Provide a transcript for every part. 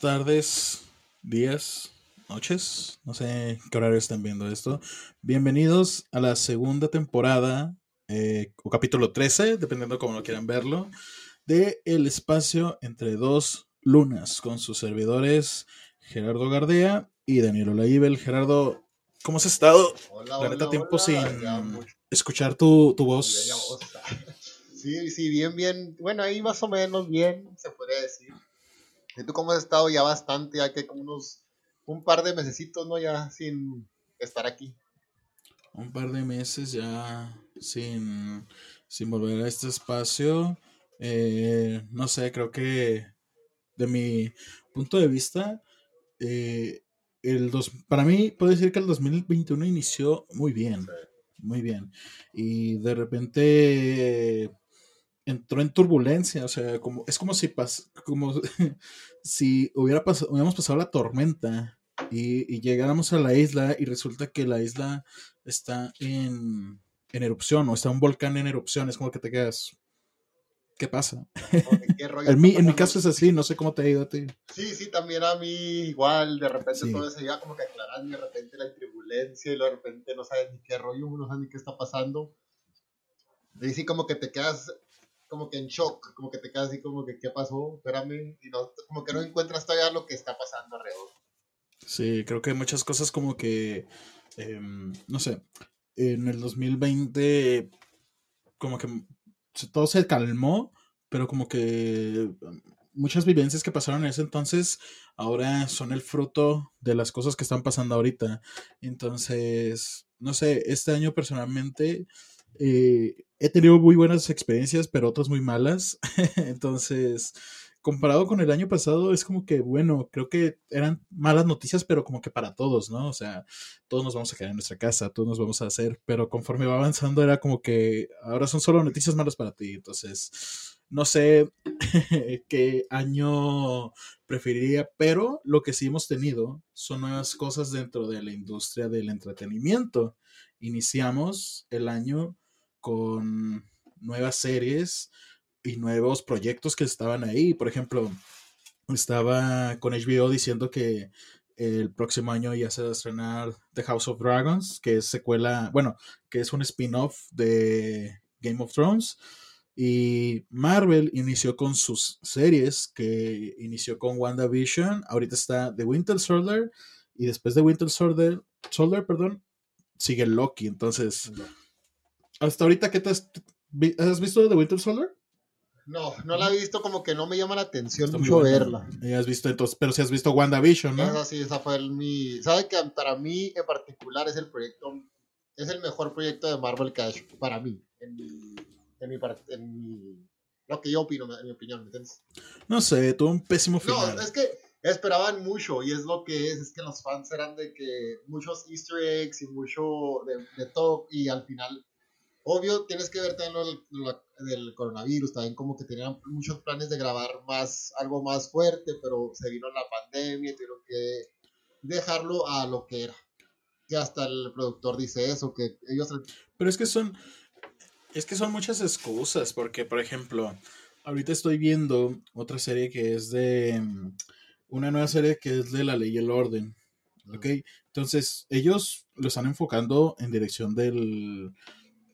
Tardes, días, noches. No sé qué horario están viendo esto. Bienvenidos a la segunda temporada, eh, o capítulo 13, dependiendo cómo lo quieran verlo, de El espacio entre dos lunas, con sus servidores Gerardo Gardea y Daniel Olaíbel. Gerardo, ¿cómo has estado? Hola, La neta, hola, tiempo hola. sin Ya escuchar tu, tu ya voz. Sí, sí, bien, bien. Bueno, ahí más o menos bien, se podría decir. ¿Y tú cómo has estado ya bastante? Ya que como unos, un par de mesecitos, ¿no? Ya sin estar aquí. Un par de meses ya sin, sin volver a este espacio. Eh, no sé, creo que de mi punto de vista, eh, el dos, para mí puedo decir que el 2021 inició muy bien, muy bien. Y de repente entró en turbulencia, o sea, como, es como si, pas, como si hubiera pasado, hubiéramos pasado la tormenta y, y llegáramos a la isla y resulta que la isla está en, en erupción o está un volcán en erupción, es como que te quedas, ¿qué pasa? Como que, ¿qué rollo En mi, en mi caso es así, no sé cómo te ha ido a ti. Sí, sí, también a mí igual, de repente Sí. todo se iba como que aclarando, de repente la turbulencia y de repente no sabes ni qué rollo, no sabes ni qué está pasando. Y sí, como que te quedas como que en shock, como que te quedas así como que qué pasó, espérame, y no, como que no encuentras todavía lo que está pasando alrededor. Sí, creo que muchas cosas como que, em, no sé, en el 2020 como que todo se calmó, pero como que em, muchas vivencias que pasaron en ese entonces ahora son el fruto de las cosas que están pasando ahorita. Entonces, no sé, este año personalmente eh, he tenido muy buenas experiencias, pero otras muy malas. Entonces, comparado con el año pasado, es como que, bueno, creo que eran malas noticias, pero como que para todos, ¿no? O sea, todos nos vamos a quedar en nuestra casa, todos nos vamos a hacer, pero conforme va avanzando era como que ahora son solo noticias malas para ti. Entonces, no sé qué año preferiría, pero lo que sí hemos tenido son nuevas cosas dentro de la industria del entretenimiento. Iniciamos el año con nuevas series y nuevos proyectos que estaban ahí. Por ejemplo, estaba con HBO diciendo que el próximo año ya se va a estrenar The House of Dragons, que es secuela, bueno, que es un spin-off de Game of Thrones. Y Marvel inició con sus series, que inició con WandaVision, ahorita está The Winter Soldier, y después de Winter Soldier, Soldier perdón, sigue Loki. Entonces, hasta ahorita, ¿qué te has, has visto The Winter Soldier? No, no la he visto, como que no me llama la atención Está mucho verla. Ya has visto entonces, pero si has visto WandaVision, ¿no? Esa sí, esa fue el, mi... ¿Sabe que para mí en particular es el proyecto, es el mejor proyecto de Marvel que ha hecho, para mí, en mi, en mi, en mi- lo que yo opino, en mi opinión, ¿me entiendes? No sé, tuvo un pésimo No, final. es que esperaban mucho y es lo que es, es que los fans eran de que muchos easter eggs y mucho de, de todo y al final, obvio, tienes que ver también lo del, lo del coronavirus, también como que tenían muchos planes de grabar más, algo más fuerte, pero se vino la pandemia y tuvieron que dejarlo a lo que era. Que hasta el productor dice eso, que ellos Pero es que son. Es que son muchas excusas. Porque, por ejemplo, ahorita estoy viendo otra serie que es de. Una nueva serie que es de la ley y el orden. ¿Ok? Entonces, ellos lo están enfocando en dirección del,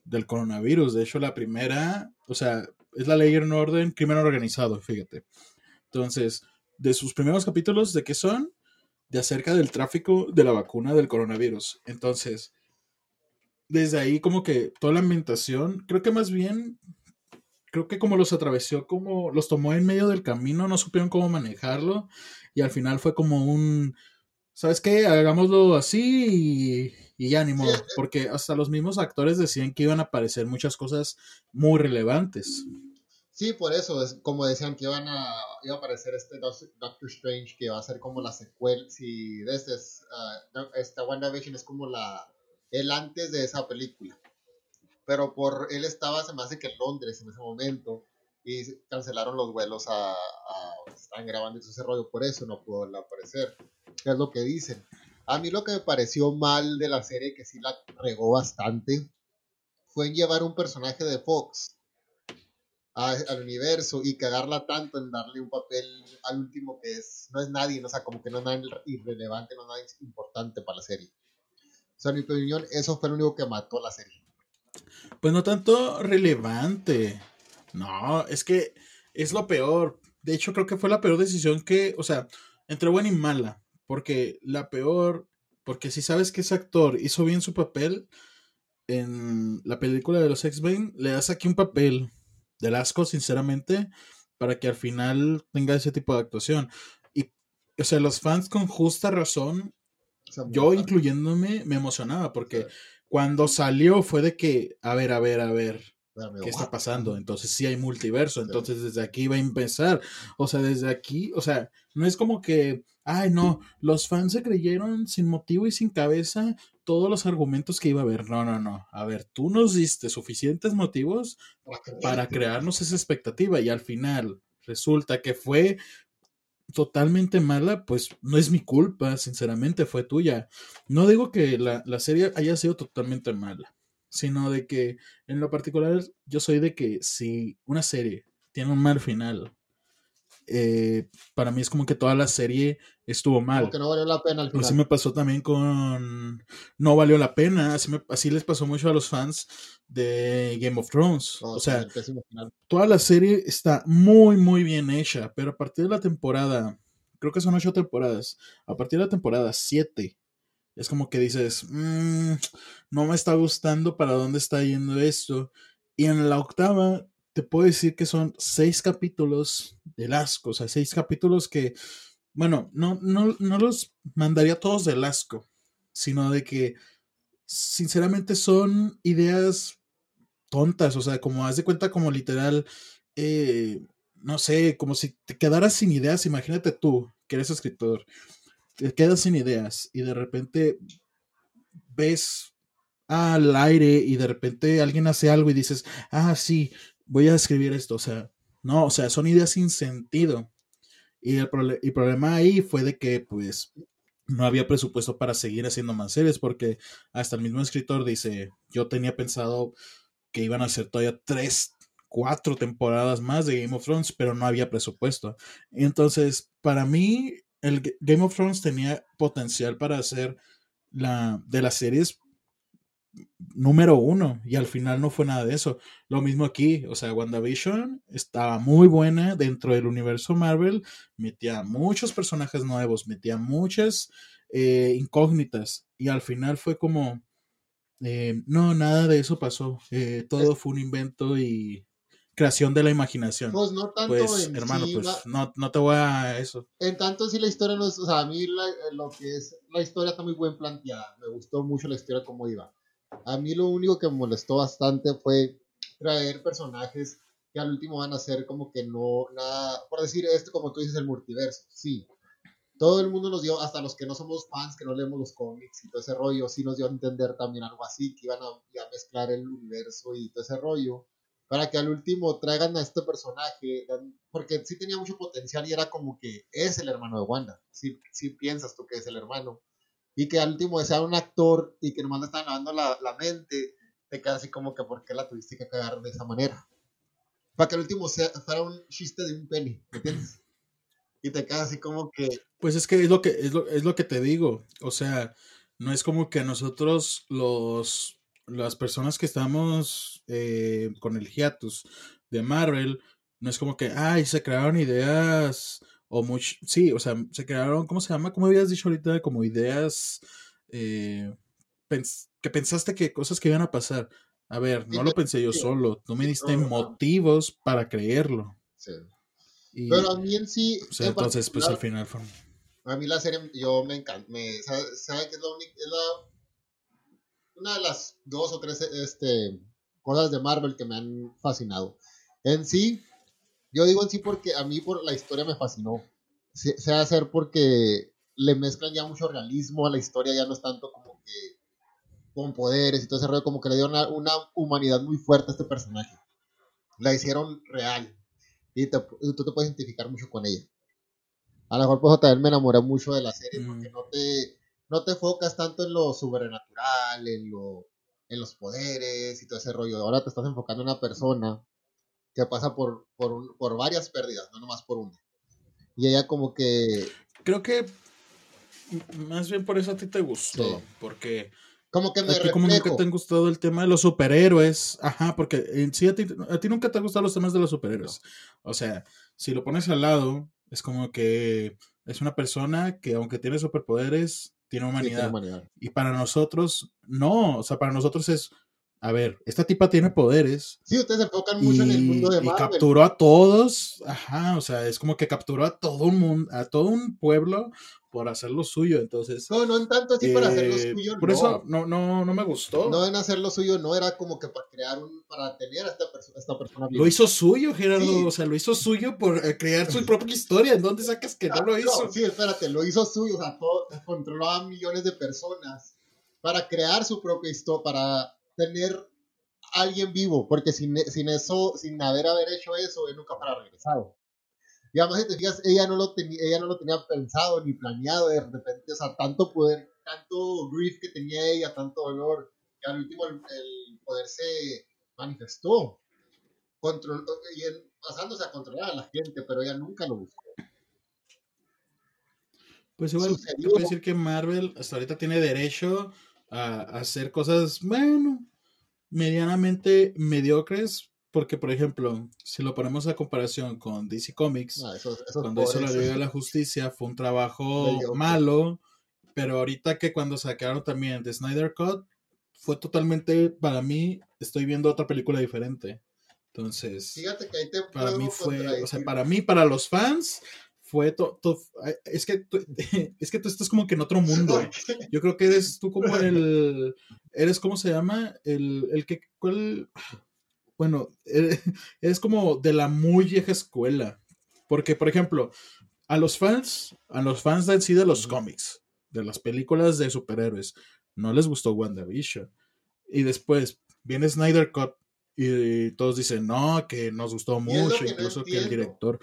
del coronavirus. De hecho, la primera, o sea, es la ley el orden, crimen organizado, fíjate. Entonces, de sus primeros capítulos, ¿de qué son? De acerca del tráfico de la vacuna del coronavirus. Entonces, desde ahí como que toda la ambientación, creo que más bien, creo que como los atravesó, como los tomó en medio del camino, no supieron cómo manejarlo y al final fue como un, ¿sabes qué? Hagámoslo así y, y ya ni modo, porque hasta los mismos actores decían que iban a aparecer muchas cosas muy relevantes. Sí, por eso, es como decían que iban a, iba a aparecer este Doc- Doctor Strange, que va a ser como la secuela, si de este es, no, esta WandaVision es como la, el antes de esa película. Pero por, él estaba, se me hace que en Londres en ese momento, y cancelaron los vuelos a, a están grabando ese rollo, por eso no pudo aparecer, que es lo que dicen. A mí lo que me pareció mal de la serie, que sí la regó bastante, fue en llevar un personaje de Fox al universo y cagarla tanto en darle un papel al último que es no es nadie, o sea, como que no es nada irrelevante, no es nada importante para la serie. O sea, en mi opinión, eso fue lo único que mató la serie. Pues no tanto relevante. No, es que es lo peor. De hecho, creo que fue la peor decisión que, o sea, entre buena y mala. Porque la peor, porque si sabes que ese actor hizo bien su papel en la película de los X-Men, le das aquí un papel del asco, sinceramente, para que al final tenga ese tipo de actuación. Y, o sea, los fans con justa razón, yo incluyéndome, me emocionaba, porque cuando salió fue de que, a ver, a ver, a ver, ¿qué está pasando? Entonces sí hay multiverso, entonces desde aquí va a empezar. O sea, desde aquí, o sea, no es como que, ay, no, los fans se creyeron sin motivo y sin cabeza todos los argumentos que iba a haber. No, no, no. A ver, tú nos diste suficientes motivos para crearnos esa expectativa y al final resulta que fue totalmente mala, pues no es mi culpa, sinceramente, fue tuya. No digo que la, la, serie haya sido totalmente mala, sino de que en lo particular yo soy de que si una serie tiene un mal final eh, para mí es como que toda la serie estuvo mal. Porque no valió la pena al final. Así me pasó también con No valió la pena. Así, así les pasó mucho a los fans de Game of Thrones. o sea, toda la serie está muy, muy bien hecha. Pero a partir de la temporada, creo que son ocho temporadas. A partir de la temporada 7, es como que dices, mm, no me está gustando para dónde está yendo esto. Y en la octava te puedo decir que son seis capítulos del asco, o sea, seis capítulos que, bueno, no, no, no los mandaría todos del asco, sino de que, sinceramente, son ideas tontas, o sea, como haz de cuenta como literal, eh, no sé, como si te quedaras sin ideas, imagínate tú, que eres escritor, te quedas sin ideas y de repente ves al aire y de repente alguien hace algo y dices, ah, sí, voy a escribir esto, o sea, no, o sea, son ideas sin sentido. Y el, problema ahí fue de que, pues, no había presupuesto para seguir haciendo más series, porque hasta el mismo escritor dice, yo tenía pensado que iban a hacer todavía tres, cuatro temporadas más de Game of Thrones, pero no había presupuesto. Entonces, para mí, el Game of Thrones tenía potencial para hacer la, de las series número uno y al final no fue nada de eso. Lo mismo aquí, o sea, WandaVision estaba muy buena dentro del universo Marvel, metía muchos personajes nuevos, metía muchas eh, incógnitas y al final fue como, eh, no, nada de eso pasó, eh, todo fue un invento y creación de la imaginación. Pues no tanto pues, hermano, pues no, no, te voy a eso. En tanto sí la historia no es, o sea, a mí lo que es, la historia está muy bien planteada, me gustó mucho la historia como iba a mí lo único que me molestó bastante fue traer personajes que al último van a ser como que no, nada, por decir esto como tú dices, el multiverso, sí. Todo el mundo nos dio, hasta los que no somos fans, que no leemos los cómics y todo ese rollo, sí nos dio a entender también algo así, que iban a, a mezclar el universo y todo ese rollo, para que al último traigan a este personaje, porque sí tenía mucho potencial y era como que es el hermano de Wanda, si sí piensas tú que es el hermano, y que al último sea un actor y que nomás le están lavando la, la, mente, te queda así como que ¿por qué la tuviste que de esa manera? Para que al último sea, fuera un chiste de un penny, ¿me entiendes? Y te queda así como que... Pues es que es lo que, es lo, es lo que te digo, o sea, no es como que nosotros los, las personas que estamos eh, con el hiatus de Marvel, no es como que, ay, se crearon ideas o mucho, sí, o sea, se crearon, ¿cómo se llama? ¿Cómo habías dicho ahorita? Como ideas eh, que pensaste que cosas que iban a pasar. A ver, no lo pensé yo solo, tú me diste motivos para creerlo. Sí. Pero a mí en sí... O sea, entonces, pues al final fue... A mí la serie, yo me encanta, me, ¿sabe, que es la única, es la, una de las dos o tres este, cosas de Marvel que me han fascinado. En sí, yo digo en sí porque a mí por la historia me fascinó. Se, se hacer porque le mezclan ya mucho realismo a la historia, ya no es tanto como que con poderes y todo ese rollo, como que le dieron una, humanidad muy fuerte a este personaje. La hicieron real y, tú te puedes identificar mucho con ella. A lo mejor pues también me enamoré mucho de la serie porque no te, no te enfocas tanto en lo sobrenatural, en, lo, en los poderes y todo ese rollo. Ahora te estás enfocando en una persona que pasa por, por, por varias pérdidas, no nomás por una. Y ella como que... Creo que más bien por eso a ti te gustó, porque... Como que me a ti como nunca te han gustado el tema de los superhéroes, ajá, porque en sí a ti, a ti nunca te han gustado los temas de los superhéroes. O sea, si lo pones al lado, es como que es una persona que aunque tiene superpoderes, tiene humanidad. Y para nosotros, no, o sea, para nosotros es, a ver, esta tipa tiene poderes. Sí, ustedes se enfocan mucho en el mundo de Marvel. Y capturó a todos, ajá, o sea, es como que capturó a todo un mundo, a todo un pueblo por hacer lo suyo, entonces. No, no en tanto así para hacer lo eh, suyo. Por eso no, no, no me gustó. No en hacer lo suyo, no era como que para crear un, para tener a esta, esta persona Lo hizo suyo, Gerardo, o sea, lo hizo suyo por eh, crear su propia historia. ¿En dónde sacas que no lo hizo? sí, espérate, lo hizo suyo, o sea, todo, controlaba a millones de personas para crear su propia historia, para tener a alguien vivo, porque sin, sin eso, sin haber haber hecho eso, él nunca para regresado. Y además, si te fijas, ella no, lo tenía, ella no lo tenía pensado ni planeado de repente, o sea, tanto poder, tanto grief que tenía ella, tanto dolor, que al último el, poder se manifestó, control, y pasándose a controlar a la gente, pero ella nunca lo buscó. Pues igual, te puedo decir que Marvel hasta ahorita tiene derecho a hacer cosas, bueno, medianamente mediocres, porque, por ejemplo, si lo ponemos a comparación con DC Comics, ah, cuando hizo la Liga de la Justicia fue un trabajo malo, pero ahorita que cuando sacaron también The Snyder Cut, fue totalmente, para mí, estoy viendo otra película diferente. Entonces, Fíjate que ahí te para mí fue, o sea, para mí, para los fans, fue todo, es que tú, es que tú estás como que en otro mundo. Yo creo que eres tú como el, eres, ¿cómo se llama? El, el que, ¿cuál? Bueno, eh, es como de la muy vieja escuela. Porque, por ejemplo, a los fans, a los fans de sí de los cómics, de las películas de superhéroes, no les gustó WandaVision. Y después viene Snyder Cut y todos dicen, no, que nos gustó mucho, incluso que el director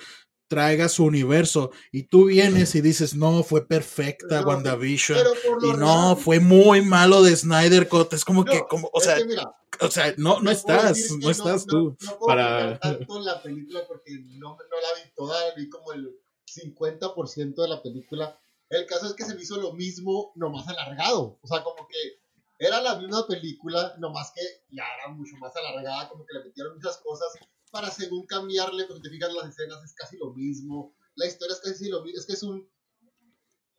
traiga su universo y tú vienes y dices, no, fue perfecta WandaVision y no, fue muy malo de Snyder Cut, es como que, como, o sea, o sea, no, no, estás, no estás tú no, puedo para... tanto la película porque no, no la vi toda, vi como el 50% de la película. El caso es que se me hizo lo mismo, nomás alargado, o sea, como que era la misma película, nomás que ya era mucho más alargada, como que le metieron muchas cosas para según cambiarle, cuando te fijas las escenas es casi lo mismo, la historia es casi lo mismo, es que es un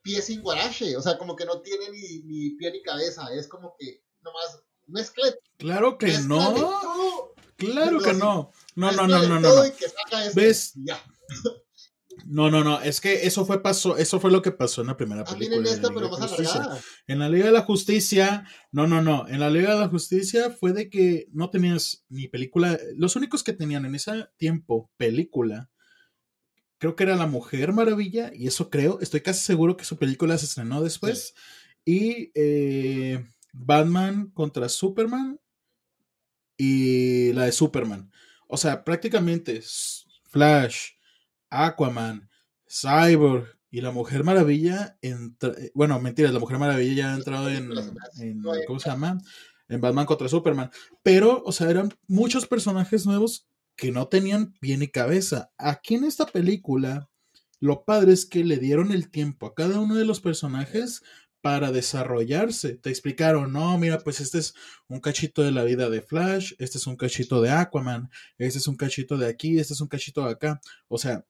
pie sin guarache, o sea, como que no tiene ni, ni pie ni cabeza, es como que nomás mezcle. Claro que no. Claro que no. No, no, no, no, no. ¿Ves? Ya. No, no, no, es que eso fue pasó, eso fue lo que pasó en la primera película. En, esta, pero más en la Liga de la Justicia, no, no, no, en la Liga de la Justicia fue de que no tenías ni película, los únicos que tenían en ese tiempo película, creo que era La Mujer Maravilla, y eso creo, estoy casi seguro que su película se estrenó después, y eh, Batman contra Superman y la de Superman. O sea, prácticamente Flash, Aquaman, Cyborg y la Mujer Maravilla. Eh, bueno, mentiras, la Mujer Maravilla ya ha entrado en, ¿Cómo se llama? En Batman contra Superman. Pero, o sea, eran muchos personajes nuevos que no tenían pie ni cabeza. Aquí en esta película, lo padre es que le dieron el tiempo a cada uno de los personajes para desarrollarse. Te explicaron, no, mira, pues este es un cachito de la vida de Flash, este es un cachito de Aquaman, este es un cachito de aquí, este es un cachito de acá. O sea,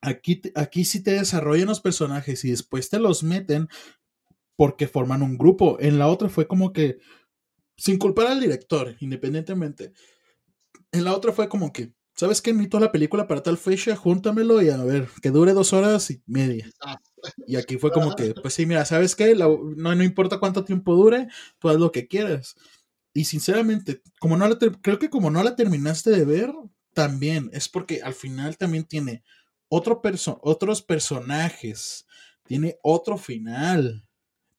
aquí, aquí sí te desarrollan los personajes y después te los meten porque forman un grupo. En la otra fue como que, sin culpar al director, independientemente. En la otra fue como que, ¿sabes qué? Necesito la película para tal fecha, júntamelo y a ver, que dure dos horas y media. Y aquí fue como que, pues sí, mira, ¿sabes qué? no, no importa cuánto tiempo dure, tú haz lo que quieras. Y sinceramente, como no la creo que como no la terminaste de ver, también es porque al final también tiene otro otros personajes, tiene otro final.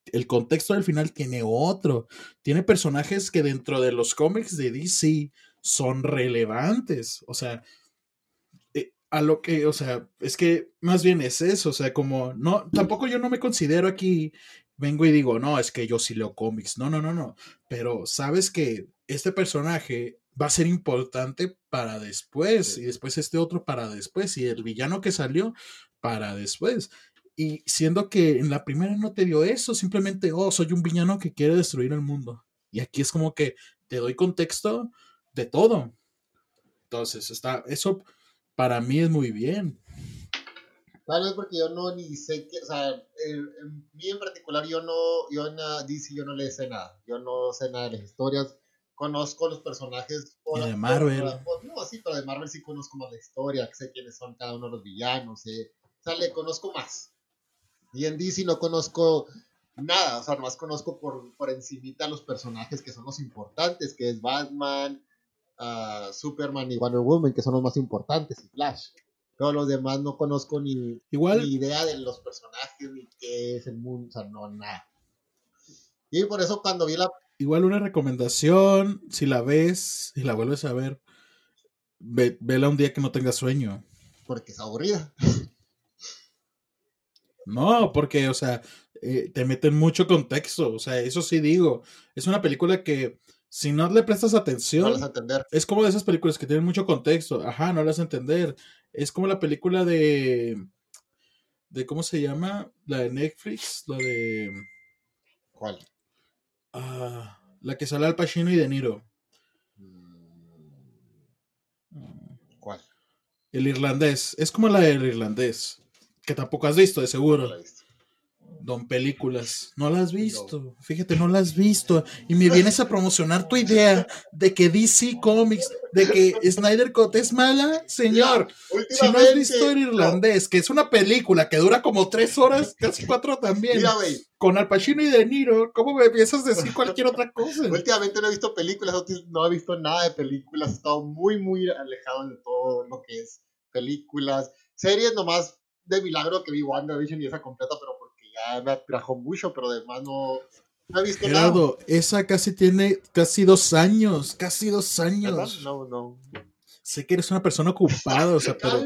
El contexto del final tiene otro. Tiene personajes que dentro de los cómics de DC son relevantes. O sea, a lo que, o sea, es que más bien es eso, o sea, como, no, tampoco yo no me considero aquí, vengo y digo, no, es que yo sí leo cómics, no, no, no, no, pero sabes que este personaje va a ser importante para después, y después este otro para después, y el villano que salió para después. Y siendo que en la primera no te dio eso, simplemente, oh, soy un villano que quiere destruir el mundo. Y aquí es como que te doy contexto de todo. Entonces, está, eso para mí es muy bien. Tal vez porque yo no ni sé qué, o sea, en, mí en particular yo no, yo en DC yo no le sé nada. Yo no sé nada de las historias. Conozco los personajes. de Marvel. no, sí, pero de Marvel sí conozco más la historia, sé quiénes son cada uno de los villanos. o sea, le conozco más. Y en DC no conozco nada, o sea, nomás conozco por, por encimita los personajes que son los importantes, que es Batman, uh, Superman y Wonder Woman, que son los más importantes, y Flash. Todos los demás no conozco ni, Igual, ni idea de los personajes, ni qué es el mundo, o sea, no, nada. Y por eso cuando vi la... Igual una recomendación, si la ves y la vuelves a ver, ve, vela un día que no tengas sueño. Porque es aburrida. No, porque, o sea, eh, te meten mucho contexto. O sea, eso sí digo. Es una película que si no le prestas atención, no entender. es como de esas películas que tienen mucho contexto. Ajá, no las entender. Es como la película de. de ¿Cómo se llama? La de Netflix. La de. ¿Cuál? Ah, la que sale al Pacino y De Niro. ¿Cuál? El irlandés. Es como la del irlandés. Que tampoco has visto, de seguro. No la he visto. Don Películas, no la has visto, fíjate, no la has visto. Y me vienes a promocionar tu idea de que DC Comics, de que Snyder Cut es mala, señor. Si no has visto el irlandés, que es una película que dura como tres horas, casi cuatro también, Mira, güey, con Al Pacino y De Niro, ¿cómo me piensas decir cualquier otra cosa? últimamente no he visto películas, no- he visto nada de películas, he estado muy, muy alejado de todo lo que es películas. Series nomás de milagro que vi WandaVision y esa completa, pero porque ya me atrajo mucho, pero además no, no he visto nada. Gerardo, esa casi tiene casi dos años, casi dos ¿Verdad? años. No, no. Sé que eres una persona ocupada, o sea, pero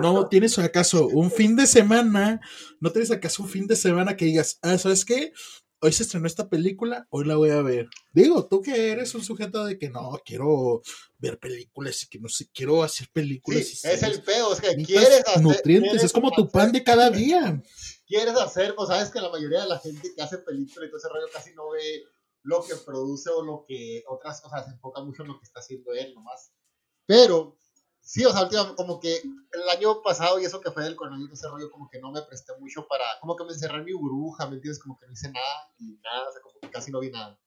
no tienes acaso un fin de semana, no tienes acaso un fin de semana que digas, ah, ¿sabes qué? Hoy se estrenó esta película, hoy la voy a ver. Digo, tú que eres un sujeto de que no, quiero ver películas y que no sé, quiero hacer películas. Sí, y es el pedo, es que quieres hacer. nutrientes, quieres es como tu pan de cada día. Quieres hacer, pues sabes que la mayoría de la gente que hace películas y todo ese rollo casi no ve lo que produce o lo que otras cosas, se enfoca mucho en lo que está haciendo él nomás. Pero, sí, o sea, como que el año pasado y eso que fue del coronavirus, ese rollo, como que no me presté mucho para, como que me encerré en mi burbuja, ¿me entiendes? Como que no hice nada y nada, o sea, como que casi no vi nada.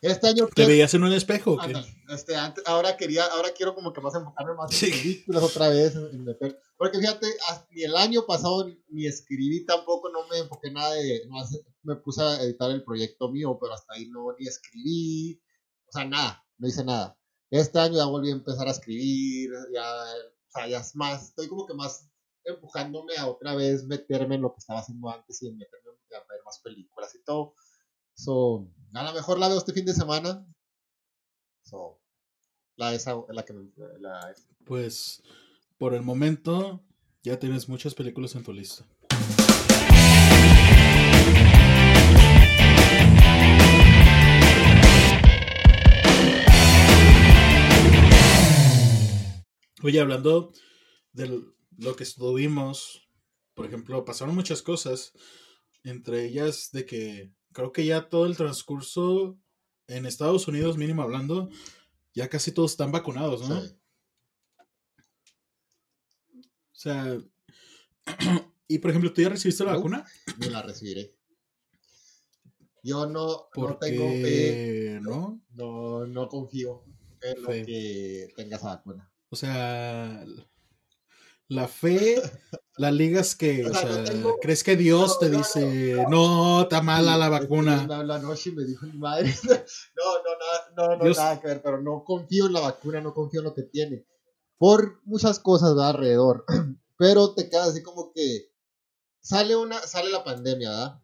Este año ¿Te que- veías en un espejo? este, antes, ahora quería, ahora quiero como que más enfocarme más en Sí. películas otra vez, en, en porque fíjate, ni el año pasado ni escribí tampoco, no me enfoqué nada de, no hace- me puse a editar el proyecto mío, pero hasta ahí no, ni escribí, o sea, nada, no hice nada. Este año ya volví a empezar a escribir, ya, o sea, ya es más, estoy como que más empujándome a otra vez meterme en lo que estaba haciendo antes y en meterme a ver más películas y todo. So, a lo mejor la veo este fin de semana. So, la esa, que me, la, Pues, por el momento, ya tienes muchas películas en tu lista. Oye, hablando de lo que estuvimos, por ejemplo, pasaron muchas cosas, entre ellas de que creo que ya todo el transcurso en Estados Unidos, mínimo hablando, ya casi todos están vacunados, ¿no? sí. O sea, y por ejemplo, ¿tú ya recibiste la No. vacuna? Yo la recibiré. Yo no, no tengo fe, ¿no? no, no confío en lo Fe. que tenga esa vacuna. O sea, la fe, la ligas que, O sea, no tengo- crees que Dios no, te no, dice, no, está mala la vacuna. Me habló anoche y me dijo mi madre. No, no, nada, no, no, Dios- nada que ver, pero no confío en la vacuna, no confío en lo que tiene. Por muchas cosas ¿verdad? alrededor. Pero te quedas así como que sale una, sale la pandemia, ¿verdad?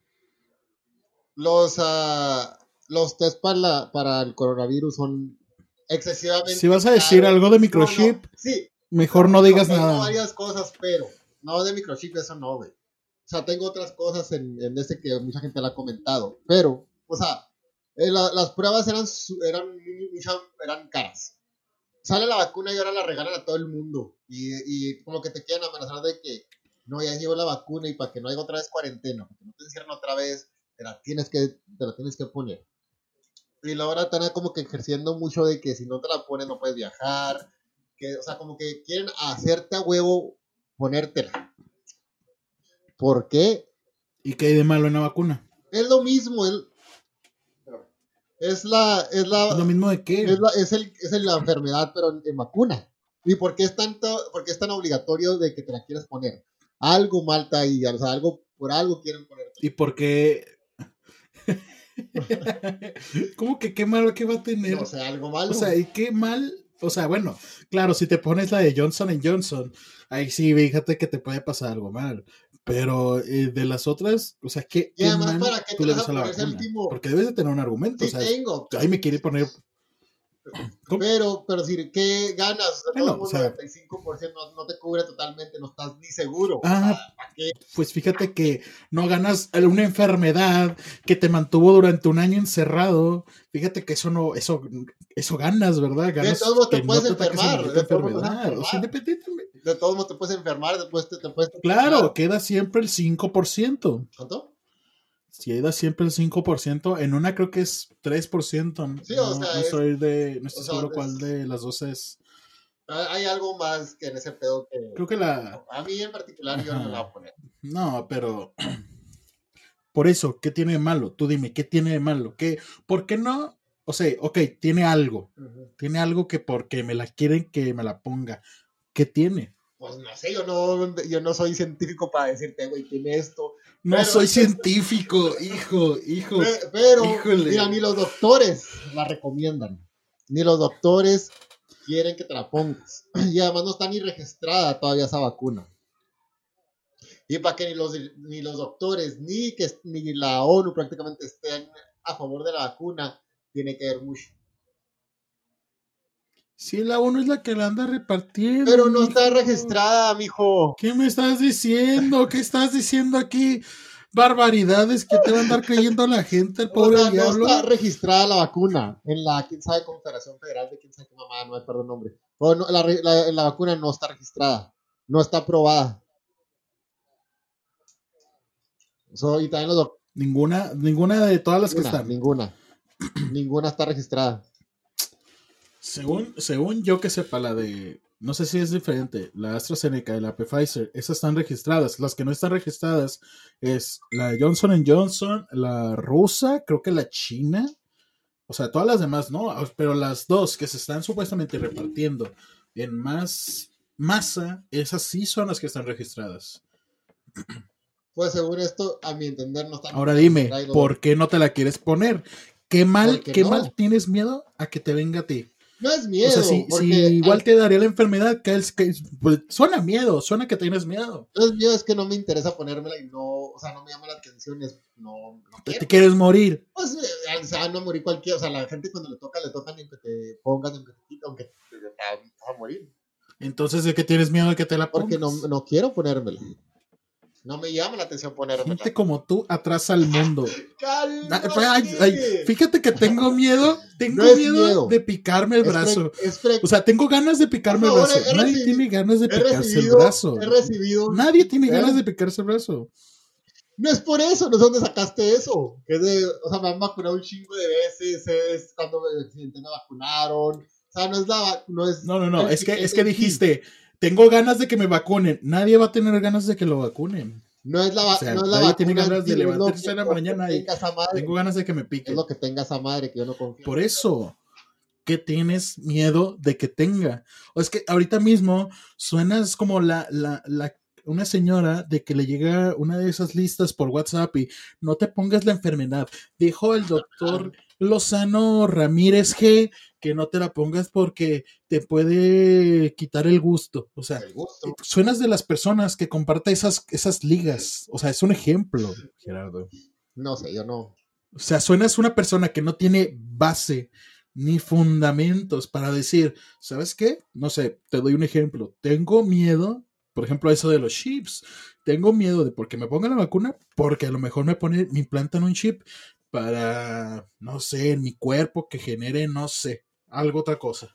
Los, ah, los test para, la- para el coronavirus son excesivamente. Si vas a decir caros. algo de No, no, microchip, sí, mejor no digas tengo nada. varias cosas, pero no de microchip, eso no, güey. O sea, tengo otras cosas en, en este que mucha gente la ha comentado. Pero, o sea, Eh, la- las pruebas eran, eran, eran caras. Sale la vacuna y ahora la regalan a todo el mundo. Y, y como que te quieren amenazar de que no, ya llegó la vacuna y para que no haya otra vez cuarentena, para que no te encierren otra vez, te la tienes que, te la tienes que poner. Y la hora están como que ejerciendo mucho de que si no te la pones no puedes viajar. Que, o sea, como que quieren hacerte a huevo ponértela. ¿Por qué? ¿Y qué hay de malo en la vacuna? Es lo mismo, el- es la, es la, ¿Es lo mismo de qué? es la, es el, es la enfermedad, pero en, en vacuna. ¿Y por qué es tanto, por qué es tan obligatorio de que te la quieras poner? Algo mal está ahí, o sea, algo, por algo quieren ponerte. ¿Y por qué? ¿Cómo que qué malo que va a tener? O sea, algo malo. O sea, ¿y qué mal? O sea, bueno, claro, si te pones la de Johnson Johnson, ahí sí, fíjate que te puede pasar algo mal. Pero eh, de las otras, o sea, ¿qué, Y además, ¿para qué tú le ves a la vacuna? Porque debes de tener un argumento. sí o sea, tengo. ahí me quiere poner. ¿Cómo? Pero, pero si, ¿qué ganas? De Bueno, todo o sea- el 95% no, no te cubre totalmente, no estás ni seguro. Ah, ¿para qué? Pues fíjate que no ganas una enfermedad que te mantuvo durante un año encerrado. Fíjate que eso no, eso, eso ganas, ¿verdad? Ganas todos modos te enfermar, de todos modos te puedes enfermedad. O sea, enfermar. De todos modos te puedes enfermar, después te, te puedes... Claro, queda siempre el 5%. ¿Cuánto? Si queda siempre el 5%, en una creo que es 3%. Sí, no, o sea, no soy de, no estoy sea, seguro es- cuál de las dos es. Hay algo más que en ese pedo que... Creo que la, A mí en particular yo no la voy a poner. No, pero por eso, ¿qué tiene de malo? Tú dime, ¿qué tiene de malo? ¿Qué, ¿Por qué no? O sea, ok, tiene algo. Tiene algo que porque me la quieren que me la ponga. ¿Qué tiene? Pues no sé, yo no, yo no soy científico para decirte, güey, tiene esto. No Pero- soy científico, hijo, hijo. Pe- Pero, híjole. mira, ni los doctores la recomiendan. Ni los doctores quieren que te la pongas. Y además no está ni registrada todavía esa vacuna. Y para que ni los, ni los doctores ni, que, ni la ONU prácticamente estén a favor de la vacuna, tiene que ver mucho. Sí, la ONU es la que la anda repartiendo. Pero no está registrada, mijo. ¿Qué me estás diciendo? ¿Qué estás diciendo aquí? Barbaridades que te va a andar creyendo la gente, el O pobre sea, no diablo. está registrada la vacuna en la, quién sabe, Confederación Federal de quién sabe qué mamá, no me acuerdo el nombre. O no, la, la- la vacuna no está registrada, no está aprobada. So, y también los Ninguna, ninguna de todas las que están. ninguna, ninguna está registrada. Según, según yo que sepa, la de. No sé si es diferente. La AstraZeneca y la Pfizer, esas están registradas. Las que no están registradas es la Johnson Johnson, la rusa, creo que la china. O sea, todas las demás no. Pero las dos que se están supuestamente repartiendo en más masa, esas sí son las que están registradas. Pues según esto, a mi entender, no está Ahora dime, ¿por qué no te la quieres poner? ¿Qué mal, ¿Por qué qué no? mal tienes miedo a que te venga a ti? No es miedo, o sea, si, porque si igual te daría la enfermedad, que es, que es- pues, suena miedo, suena que tienes miedo. no es miedo, es que no me interesa ponérmela y no, o sea, no me llama la atención, es, no, no Te, quiero. te quieres morir. Pues, eh, o sea, no morir cualquiera. O sea, la gente cuando le toca, le toca ni que te pongas, ni que te aunque te, te vas a morir. Entonces, ¿de qué tienes miedo de que te la pongas? Porque no, no quiero ponérmela. No me llama la atención ponérmela. Gente como tú atrasa al mundo. Ah, ay, ay, fíjate que tengo miedo, tengo No es miedo, miedo. de picarme el Es brazo. es O sea, tengo ganas de picarme el brazo. he Nadie recibido- tiene ganas de picarse el brazo. he recibido. Nadie tiene ¿Eh? ganas de picarse el brazo. No es por eso, no sé dónde sacaste eso. Que es de, o sea, me han vacunado un chingo de veces, es cuando me, vacunaron. O sea, no es la no es No, no, no. Es que, es que dijiste, tengo ganas de que me vacunen. Nadie va a tener ganas de que lo vacunen. No es la, O sea, no es la nadie tiene vacuna ganas de es levantarse en la mañana y. Tengo ganas de que me Es pique. lo que tenga esa madre que yo no confío. Por eso, ¿qué tienes miedo de que tenga? O es que ahorita mismo suenas como la, la, la, una señora de que le llega una de esas listas por WhatsApp y no te pongas la enfermedad. Dijo el doctor Lozano Ramírez G que no te la pongas porque te puede quitar el gusto. O sea, El gusto. suenas de las personas que comparten esas, esas ligas. O sea, es un ejemplo, Gerardo. No sé, yo no. O sea, suenas una persona que no tiene base ni fundamentos para decir, ¿sabes qué? No sé, te doy un ejemplo. Tengo miedo, por ejemplo, a eso de los chips. Tengo miedo de porque me pongan la vacuna, porque a lo mejor me pone, me implantan un chip, para, no sé, en mi cuerpo que genere, no sé, algo otra cosa.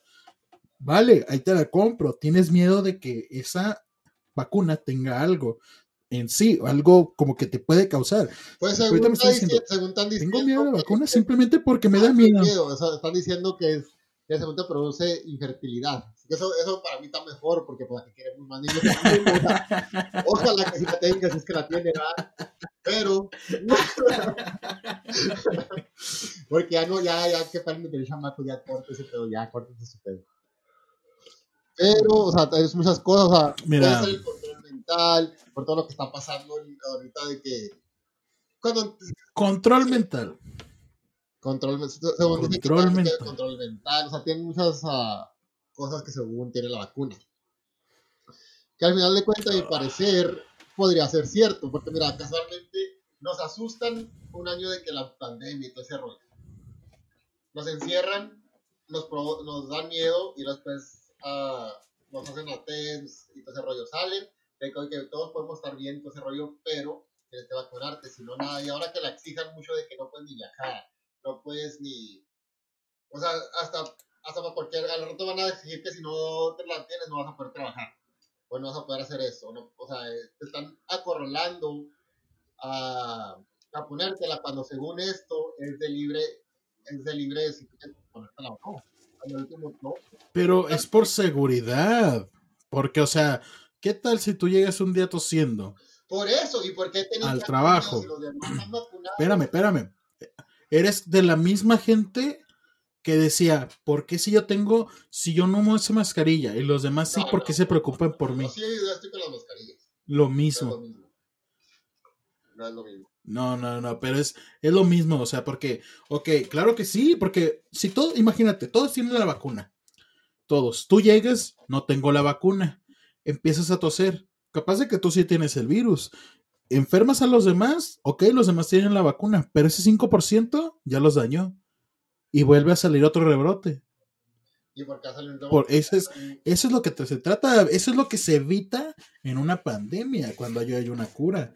Vale, ahí te la compro. Tienes miedo de que esa vacuna tenga algo en sí, algo como que te puede causar. Pues según, me diciendo, según están diciendo, Tengo miedo a la vacuna simplemente porque me da Ah, miedo. miedo, o sea, están diciendo que, es, que según te produce infertilidad. Que Eso, eso para mí está mejor, porque pues aquí queremos más niños. Ojalá que sí la tenga, si es que la tiene, ¿verdad? Pero, porque ya no, ya, ya, que paren de tener chamacos, ya corte ese pedo, ya corte ese pedo. Pero, o sea, hay muchas cosas, o sea, Mira. puede ser el control mental, por todo lo que está pasando ahorita de que, cuando Control mental. Control, que Control mental. control mental, o sea, tiene muchas ah, cosas que según tiene la vacuna. Que al final de cuentas, a mi parecer, podría ser cierto, porque mira, casualmente nos asustan un año de que la pandemia y todo ese rollo. Nos encierran, nos, nos dan miedo y después ah, nos hacen a test y todo ese rollo. Salen, de que todos podemos estar bien, todo ese rollo, pero tienes que vacunarte, si no nada. Y ahora que la exijan mucho de que no puedes ni viajar, no puedes ni. O sea, hasta, hasta porque al rato van a decir que si no te la tienes no vas a poder trabajar. O no vas a poder hacer eso. No, o sea, eh, te están acorralando a, a ponértela cuando según esto es de libre, es de libre decir que ponértela o no. Pero es por seguridad. Porque, o sea, ¿qué tal si tú llegas un día tosiendo? Por eso, ¿y por qué Al trabajo. Espérame, espérame. Eres de la misma gente que decía, ¿por qué si yo tengo, si yo no uso mascarilla y los demás sí, No, ¿por qué no. se preocupan por mí? Sí yo estoy con las mascarillas. Lo No es lo mismo. No es lo mismo. No, no, no, pero es, es lo mismo, o sea, porque, ok, claro que sí, porque si todo, imagínate, todos tienen la vacuna, todos, tú llegas, no tengo la vacuna, empiezas a toser, capaz de que tú sí tienes el virus, enfermas a los demás, ok, los demás tienen la vacuna, pero ese 5% ya los dañó y vuelve a salir otro rebrote. Y por qué salen Por ese es, eso es lo que te- se trata, eso es lo que se evita en una pandemia cuando hay, hay una cura.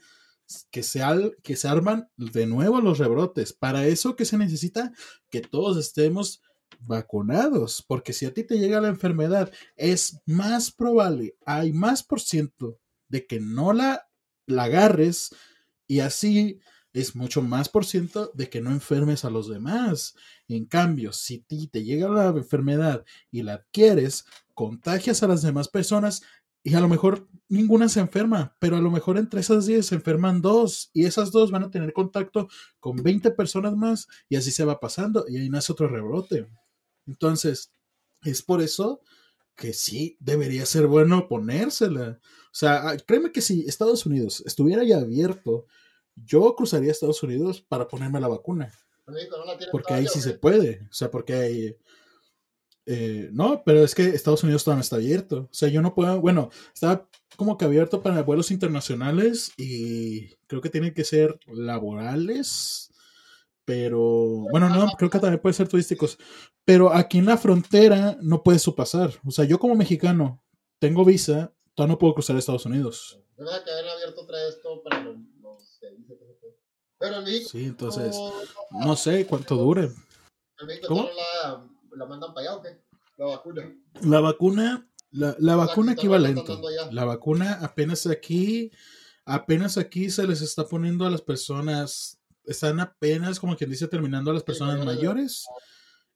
Que se, al- que se arman de nuevo los rebrotes. Para eso que se necesita que todos estemos vacunados, porque si a ti te llega la enfermedad, es más probable, hay más por ciento de que no la, la agarres y así es mucho más por ciento de que no enfermes a los demás. En cambio, si ti te llega la enfermedad y la adquieres, contagias a las demás personas y a lo mejor ninguna se enferma, pero a lo mejor entre esas 10 se enferman dos y esas dos van a tener contacto con 20 personas más y así se va pasando y ahí nace otro rebrote. Entonces, es por eso que sí debería ser bueno ponérsela. O sea, ah, créeme que si Estados Unidos estuviera ya abierto, yo cruzaría a Estados Unidos para ponerme la vacuna. Porque ahí sí ¿o se puede. O sea, porque hay. eh, no, pero es que Estados Unidos todavía no está abierto. O sea, yo no puedo. Bueno, está como que abierto para vuelos internacionales y creo que tienen que ser laborales. Pero. Bueno, no, creo que también puede ser turísticos. Pero aquí en la frontera no puedes pasar. O sea, yo como mexicano tengo visa, todavía no puedo cruzar a Estados Unidos. Verdad que haber abierto otra vez todo para los, los servicios, que se puede. Pero. Sí, entonces. no- No sé cuánto dure. ¿Cómo? la, la mandan para allá o qué? La vacuna. La vacuna, la, vacuna equivalente. La vacuna apenas aquí, apenas aquí se les está poniendo a las personas, están apenas, como quien dice, terminando a las personas mayores.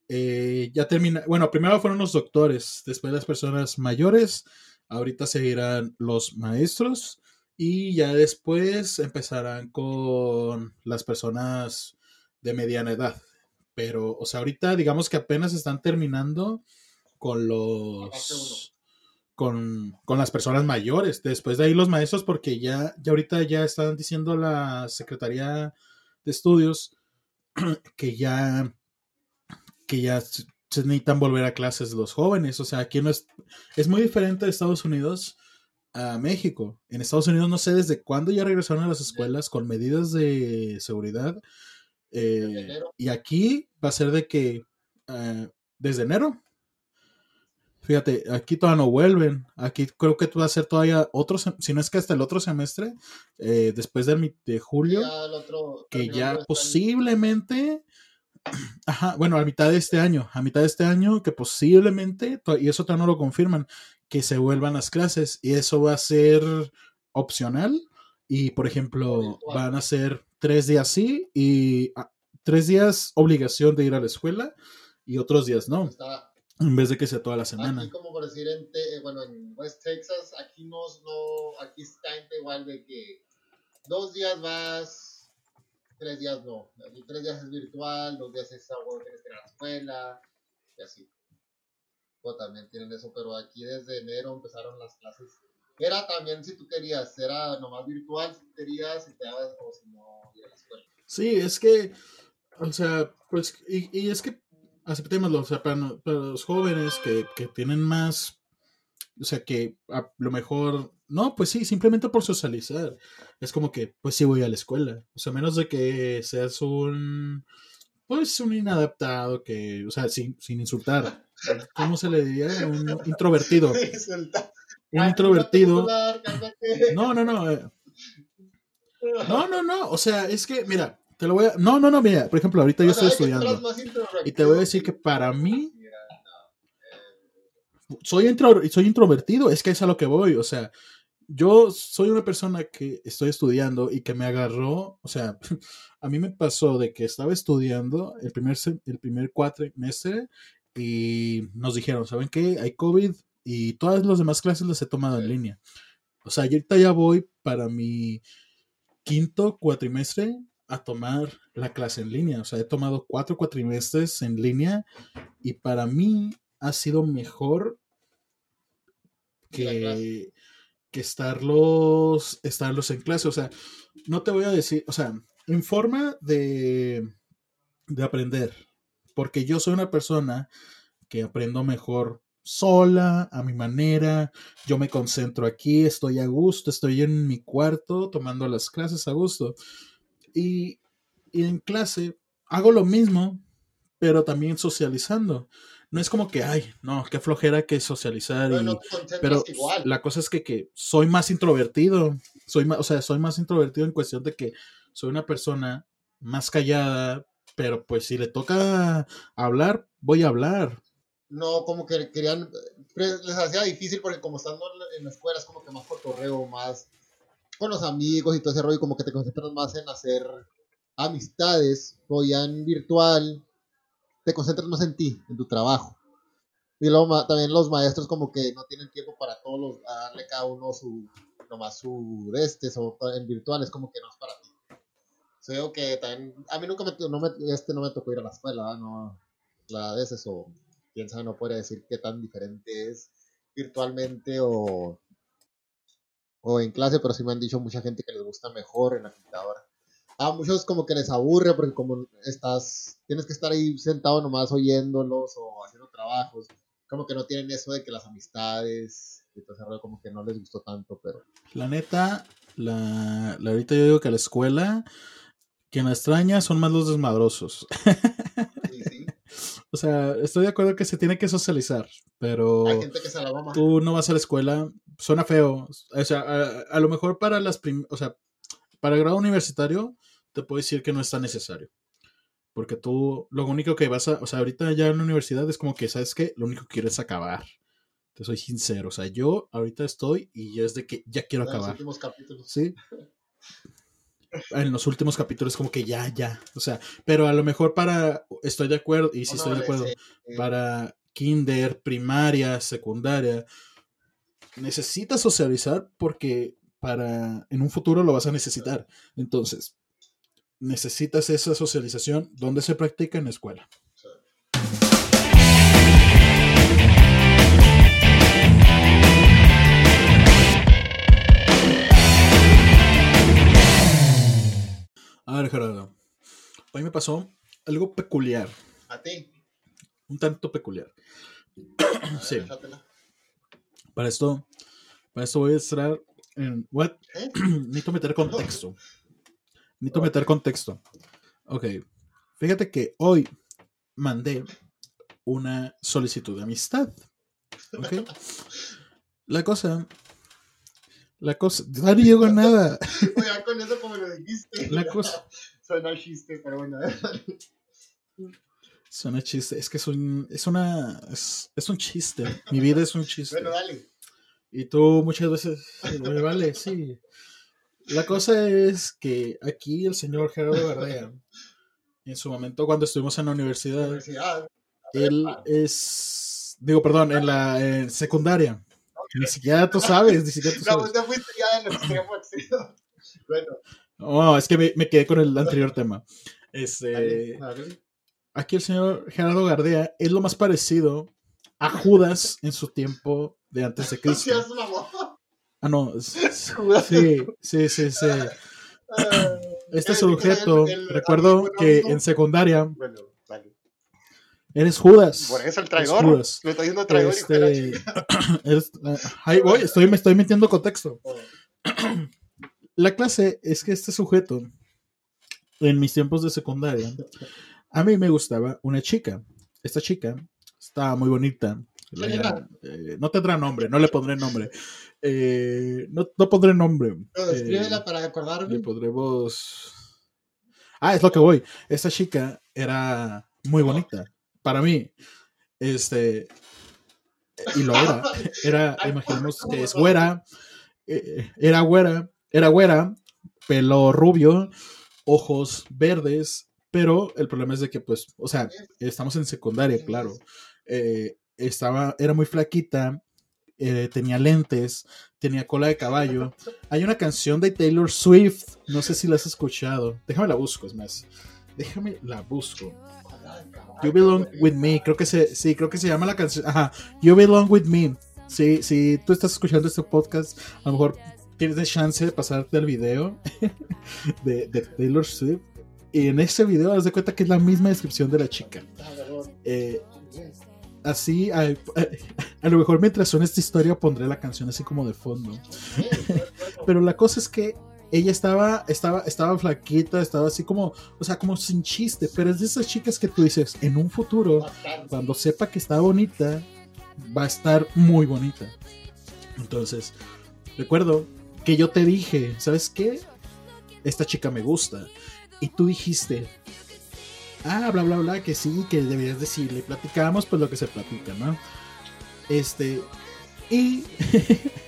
Eh, ya termina, bueno, primero fueron los doctores, después las personas mayores, ahorita seguirán los maestros y ya después empezarán con las personas de mediana edad. Pero, o sea, ahorita digamos que apenas están terminando con los con, con las personas mayores. Después de ahí los maestros, porque ya, ya ahorita ya están diciendo la Secretaría de Estudios que ya que ya se se necesitan volver a clases los jóvenes. O sea, aquí no es, es muy diferente de Estados Unidos a México. En Estados Unidos no sé desde cuándo ya regresaron a las escuelas con medidas de seguridad. eh, y aquí va a ser de que eh, desde enero. Fíjate, aquí todavía no vuelven. Aquí creo que va a ser todavía otro, si no es que hasta el otro semestre, eh, después del de julio, Ya el otro, que ya posiblemente, ajá, bueno, a mitad de este año, a mitad de este año, que posiblemente, y eso todavía no lo confirman, que se vuelvan las clases y eso va a ser opcional y, por ejemplo, van a ser tres días sí y ah, tres días obligación de ir a la escuela y otros días no, Está en vez de que sea toda la semana. aquí como por decir en, Te- eh, bueno, en West Texas, aquí no, no, aquí está igual de que dos días vas, tres días no. Aquí tres días es virtual, dos días es algo tienes que ir a la escuela y así. También tienen eso, pero aquí desde enero empezaron las clases. Era también si tú querías, era nomás virtual si querías, si te dabas o si no ir a la escuela. Sí, es que, o sea, pues, y, y es que, aceptémoslo, o sea, para, para los jóvenes que, que tienen más, o sea, que a lo mejor, no, pues sí, simplemente por socializar. Es como que, pues sí voy a la escuela. O sea, menos de que seas un, pues un inadaptado que, o sea, sin, sin insultar. ¿Cómo se le diría? Un introvertido. Un introvertido. No, no, no. eh, No, no, no. O sea, es que, mira, te lo voy a. No, no, no, mira. Por ejemplo, ahorita yo estoy estudiando. Y te voy a decir que para mí, Mira, soy, intro, soy introvertido. Es que es a lo que voy. O sea, yo soy una persona que estoy estudiando y que me agarró. O sea, a mí me pasó de que estaba estudiando el primer, el primer cuatrimestre y nos dijeron, ¿saben qué? Hay COVID y todas las demás clases las he tomado en línea. O sea, yo ahorita ya voy para mi quinto cuatrimestre a tomar la clase en línea. O sea, he tomado cuatro cuatrimestres en línea y para mí ha sido mejor que, que estarlos, estarlos en clase. O sea, no te voy a decir, o sea, en forma de, de aprender, porque yo soy una persona que aprendo mejor sola, a mi manera, yo me concentro aquí, estoy a gusto, estoy en mi cuarto tomando las clases a gusto. Y, y en clase hago lo mismo, pero también socializando. No es como que, ay, no, qué flojera que socializar. pero y, no pero igual. la cosa es que, que soy más introvertido. Soy más, o sea, soy más introvertido en cuestión de que soy una persona más callada, pero pues si le toca hablar, voy a hablar. No, como que querían, les hacía difícil porque como estando en la- escuela es como que más cotorreo, más con los amigos y todo ese rollo, como que te concentras más en hacer amistades, o ya en virtual, te concentras más en ti, en tu trabajo. Y luego también los maestros como que no tienen tiempo para todos los, a darle cada uno su, nomás su de este, o en virtual es como que no es para ti. O sea, yo que también, a mí nunca me, no me, este no me tocó ir a la escuela, no, la de ese, o quién sabe, no puede decir qué tan diferente es virtualmente o, o en clase, pero sí me han dicho mucha gente que les gusta mejor en la computadora. A muchos como que les aburre porque como estás, tienes que estar ahí sentado nomás oyéndolos o haciendo trabajos, como que no tienen eso de que las amistades y todo ese rollo como que no les gustó tanto, pero La neta, la, la ahorita yo digo que la escuela, quien la extraña son más los desmadrosos. sí, sí. O sea, estoy de acuerdo que se tiene que socializar, pero Hay gente que se la va tú no vas a la escuela, suena feo. O sea, a, a lo mejor para las prim- o sea, para el grado universitario, te puedo decir que no es tan necesario. Porque tú, lo único que vas a, o sea, ahorita ya en la universidad es como que, ¿sabes qué? Lo único que quieres es acabar. Te soy sincero. O sea, yo ahorita estoy y ya es de que ya quiero en los acabar. últimos capítulos. Sí. En los últimos capítulos como que ya, ya. O sea, pero a lo mejor para, estoy de acuerdo, y sí No, estoy de acuerdo, para kinder, primaria, secundaria, necesitas socializar porque para en un futuro lo vas a necesitar. Entonces, necesitas esa socialización donde se practica en la escuela. A ver, Gerardo. Hoy me pasó algo peculiar, A ti. un tanto peculiar. Sí. Para esto, para esto voy a estar en what? ¿Eh? Necesito meter contexto. Necesito meter contexto. Ok. Fíjate que hoy mandé una solicitud de amistad. ¿Ok? La cosa. La cosa. No llegó a nada. Oiga, con eso como lo dijiste. La cosa. Suena chiste, pero bueno. Suena chiste. Es que es un. Es una. Es, es un chiste. Mi vida es un chiste. Bueno, dale. Y tú muchas veces. Me vale, sí. La cosa es que aquí el señor Gerardo Gardea, en su momento cuando estuvimos en la universidad, Universidad. él es. Digo, perdón, en la en secundaria. Ni siquiera tú sabes, ni siquiera tú No, sabes. pues te fuiste ya extremo extremo. Bueno, Oh, es que me, me quedé con el anterior tema. Este, aquí el señor Gerardo Gardea es lo más parecido a Judas en su tiempo de antes de Cristo. Ah, no. Sí, sí, sí, sí. Ah, Este el- sujeto, el- el recuerdo que en secundaria. Eres Judas. Por eso el traidor. Judas. Lo está diciendo traidor. de la Este, eres- ahí voy, estoy, me estoy metiendo contexto. Oh, La clase es que este sujeto, en mis tiempos de secundaria, a mí me gustaba una chica. Esta chica estaba muy bonita. Eh, no tendrá nombre, no le pondré nombre. Eh, no, no pondré nombre. Pero Eh, descríbela para acordarme. le pondremos. Ah, es lo que voy. Esta chica era muy bonita. Para mí. Este. Y lo era. Era, imaginemos que es güera. eh, Era güera. Era güera. Pelo rubio. Ojos verdes. Pero el problema es de que, pues, o sea, estamos en secundaria, claro. Eh, estaba, era muy flaquita. eh, tenía lentes. Tenía cola de caballo. Hay una canción de Taylor Swift, no sé si la has escuchado. Déjame la busco, es más. Déjame la busco. You Belong With Me, creo que se, sí, creo que se llama la canción. Ajá, You Belong With Me. Sí, si tú estás escuchando este podcast, a lo mejor tienes chance de pasarte al video de, Taylor Swift. Y en ese video, haz de cuenta que es la misma descripción de la chica. Eh, así, a, a- a lo mejor mientras suena esta historia pondré la canción así como de fondo. Pero la cosa es que ella estaba, estaba, estaba flaquita, estaba así como, o sea, como sin chiste. Pero es de esas chicas que tú dices, en un futuro, cuando sepa que está bonita, va a estar muy bonita. Entonces, recuerdo que yo te dije, ¿sabes qué? Esta chica me gusta. Y tú dijiste, ah, bla, bla, bla, que sí, que deberías decirle. Platicábamos pues lo que se platica, ¿no? Este, y,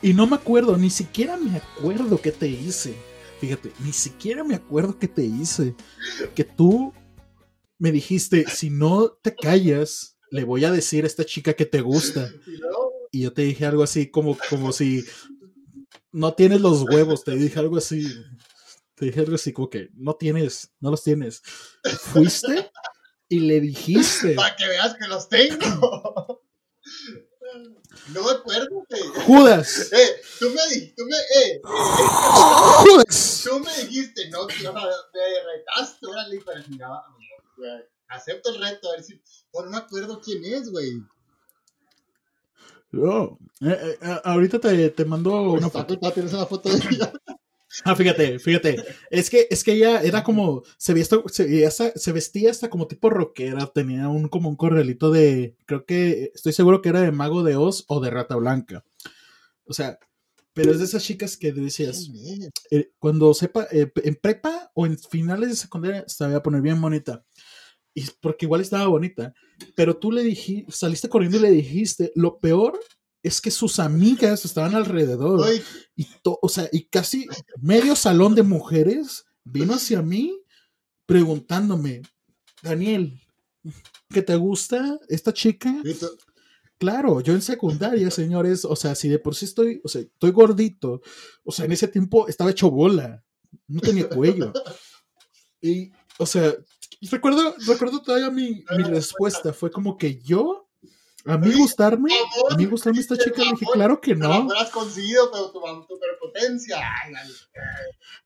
y no me acuerdo, ni siquiera me acuerdo qué te hice. Fíjate, ni siquiera me acuerdo qué te hice. Que tú me dijiste, si no te callas, le voy a decir a esta chica que te gusta. Y yo te dije algo así como, como si no tienes los huevos, te dije algo así. Te dije algo así como que no tienes, no los tienes. Fuiste y le dijiste. Para que veas que los tengo. No me acuerdo, güey. Judas, Eh, tú me dijiste, tú me, eh, Judas. tú me dijiste, no, que no, me retaste, órale, la chingada. Acepto el reto, a ver si. Oh, no me acuerdo quién es, güey. No, eh, eh, ahorita te, te mando una foto. Tienes una foto de ella. Ah, fíjate, fíjate. Es que, es que ella era como. Se vestía, se, vestía hasta como tipo rockera. Tenía un como un corralito de. Creo que. Estoy seguro que era de Mago de Oz o de Rata Blanca. O sea. Pero es de esas chicas que decías. eh, cuando sepa. eh, en prepa o en finales de secundaria se voy a poner bien bonita. Y porque igual estaba bonita. Pero tú le dijiste. Saliste corriendo y le dijiste. Lo peor es que sus amigas estaban alrededor. Y, o sea, y casi medio salón de mujeres vino hacia mí preguntándome, Daniel, ¿que te gusta esta chica? Claro, yo en secundaria, señores, o sea, si de por sí estoy, o sea, estoy gordito, o sea, en ese tiempo estaba hecho bola, no tenía cuello. Y, o sea, recuerdo, recuerdo todavía mi, mi respuesta, fue como que yo, a mí gustarme, a mí gustarme esta chica, le dije, claro que la no. hubieras conseguido, pero tu, prepotencia.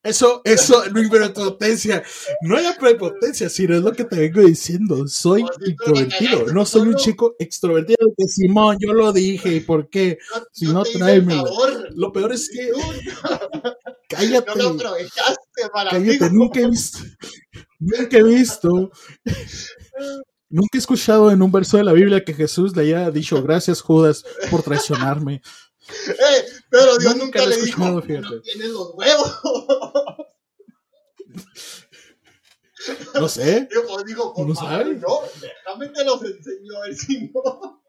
Eso, eso, no hay prepotencia. No hay prepotencia, sino es lo que te vengo diciendo. Soy introvertido. No soy un chico extrovertido. Que Simón, yo lo dije. ¿Y por qué? no- Si no no, tráemelo. Lo peor es que, cállate, no me aprovechaste para cállate. Nunca he visto, nunca he visto, Nunca he escuchado en un verso de la Biblia que Jesús le haya dicho gracias Judas por traicionarme. Eh, pero Dios Nunca nunca, le dijo, no tienes los huevos. No sé. Pues dijo, ¿No compadre, sabes? no, déjame te los ver si no.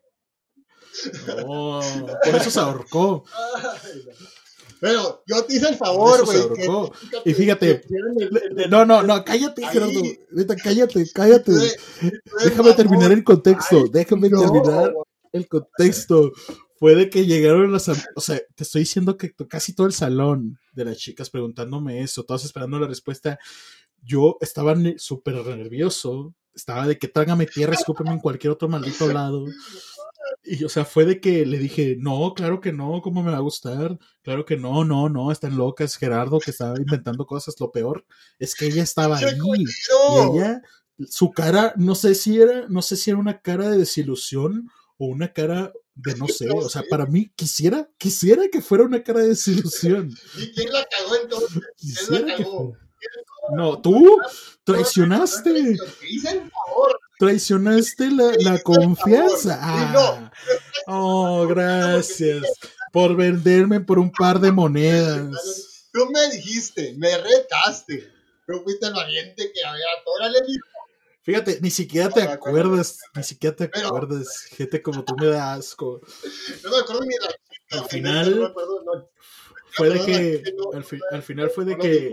No, por eso se ahorcó. Ay, no. Pero yo te hice el favor, güey. Y fíjate, el- el- No, no, no, cállate. Gerardo. Cállate, cállate. Déjame terminar el contexto. Déjame terminar el contexto. Fue de que llegaron las. O sea, te estoy diciendo que casi todo el salón de las chicas preguntándome eso, todos esperando la respuesta. Yo estaba súper nervioso. Estaba de que trágame tierra, escúpeme en cualquier otro maldito lado. Y, o sea, fue de que le dije, no, claro que no, ¿cómo me va a gustar? Claro que no, no, no, están locas. Gerardo que estaba inventando cosas. Lo peor es que ella estaba ahí. Y ella, su cara, no sé si era, no sé si era una cara de desilusión o una cara de no sé. O sea, para mí, quisiera, quisiera que fuera una cara de desilusión. ¿Y quién la cagó entonces? ¿Quién la cagó? No, tú traicionaste, Te hice el favor. Traicionaste la, confianza. Ah, oh, gracias por venderme por un par de monedas. Tú me dijiste, me retaste. Tú fuiste el valiente que había órale. Fíjate, ni siquiera te acuerdas, ni siquiera te acuerdas. Gente como tú me da asco. No me acuerdo ni la Al final- fue de que al, fi- al final fue de que.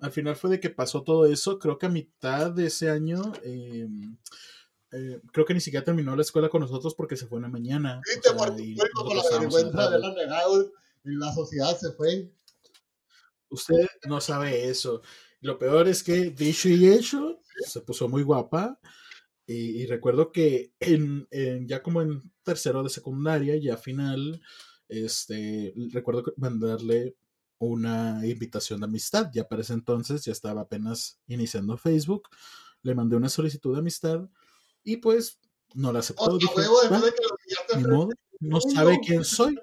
Al final fue de que pasó todo eso creo que a mitad de ese año eh, eh, creo que ni siquiera terminó la escuela con nosotros porque se fue en la mañana o Viste sea, por tu y culpa, por la la vergüenza de negado. Y la sociedad se fue. usted no sabe eso lo peor es que dicho y hecho se puso muy guapa y, y recuerdo que en, en- ya como en tercero de secundaria ya final este recuerdo que mandarle una invitación de amistad ya para ese entonces ya estaba apenas iniciando Facebook le mandé una solicitud de amistad y pues no la aceptó dije, huevo, después "Va, de que lo pillaste ni enfrente. modo, no sabe no. quién soy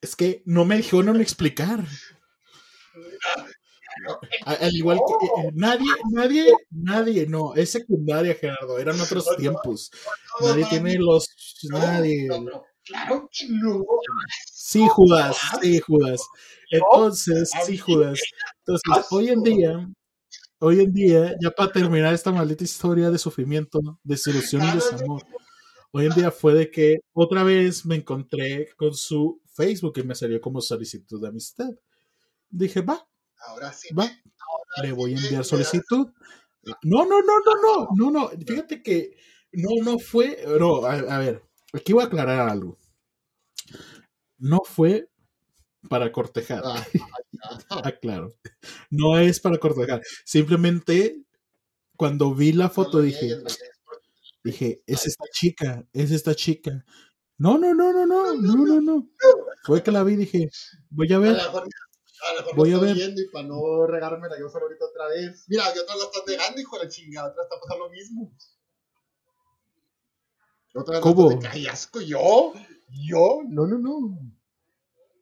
es que no me dijeron explicar A- Al igual que eh, nadie, nadie, nadie, no, es secundaria, Gerardo, eran otros tiempos. No, Nadie tiene los, no, nadie. Claro que no. Sí, Judas, sí, Judas. Entonces, sí, Judas. Entonces, hoy en día, hoy en día, ya para terminar esta maldita historia de sufrimiento, desilusión y desamor, hoy en día fue de que otra vez me encontré con su Facebook y me salió como solicitud de amistad. Dije, va, Ahora sí. va, le voy a enviar solicitud. No, no, no, no, no, no, no. Fíjate que no, no fue. No, a, a ver, aquí voy a aclarar algo. No fue para cortejar. Ah, ah, Aclaro. No es para cortejar. Simplemente cuando vi la foto dije, dije, es esta chica, es esta chica. No, no, no, no, no, no, no, no. Fue que la vi y dije, voy a ver. a lo mejor Voy no a estoy ver. viendo y para no regármela yo solo ahorita otra vez. Mira, y otras la están negando, hijo de la chingada. Otras está pasando lo mismo. ¿Cómo? Asco, ¿yo? ¿Yo? No, no, no.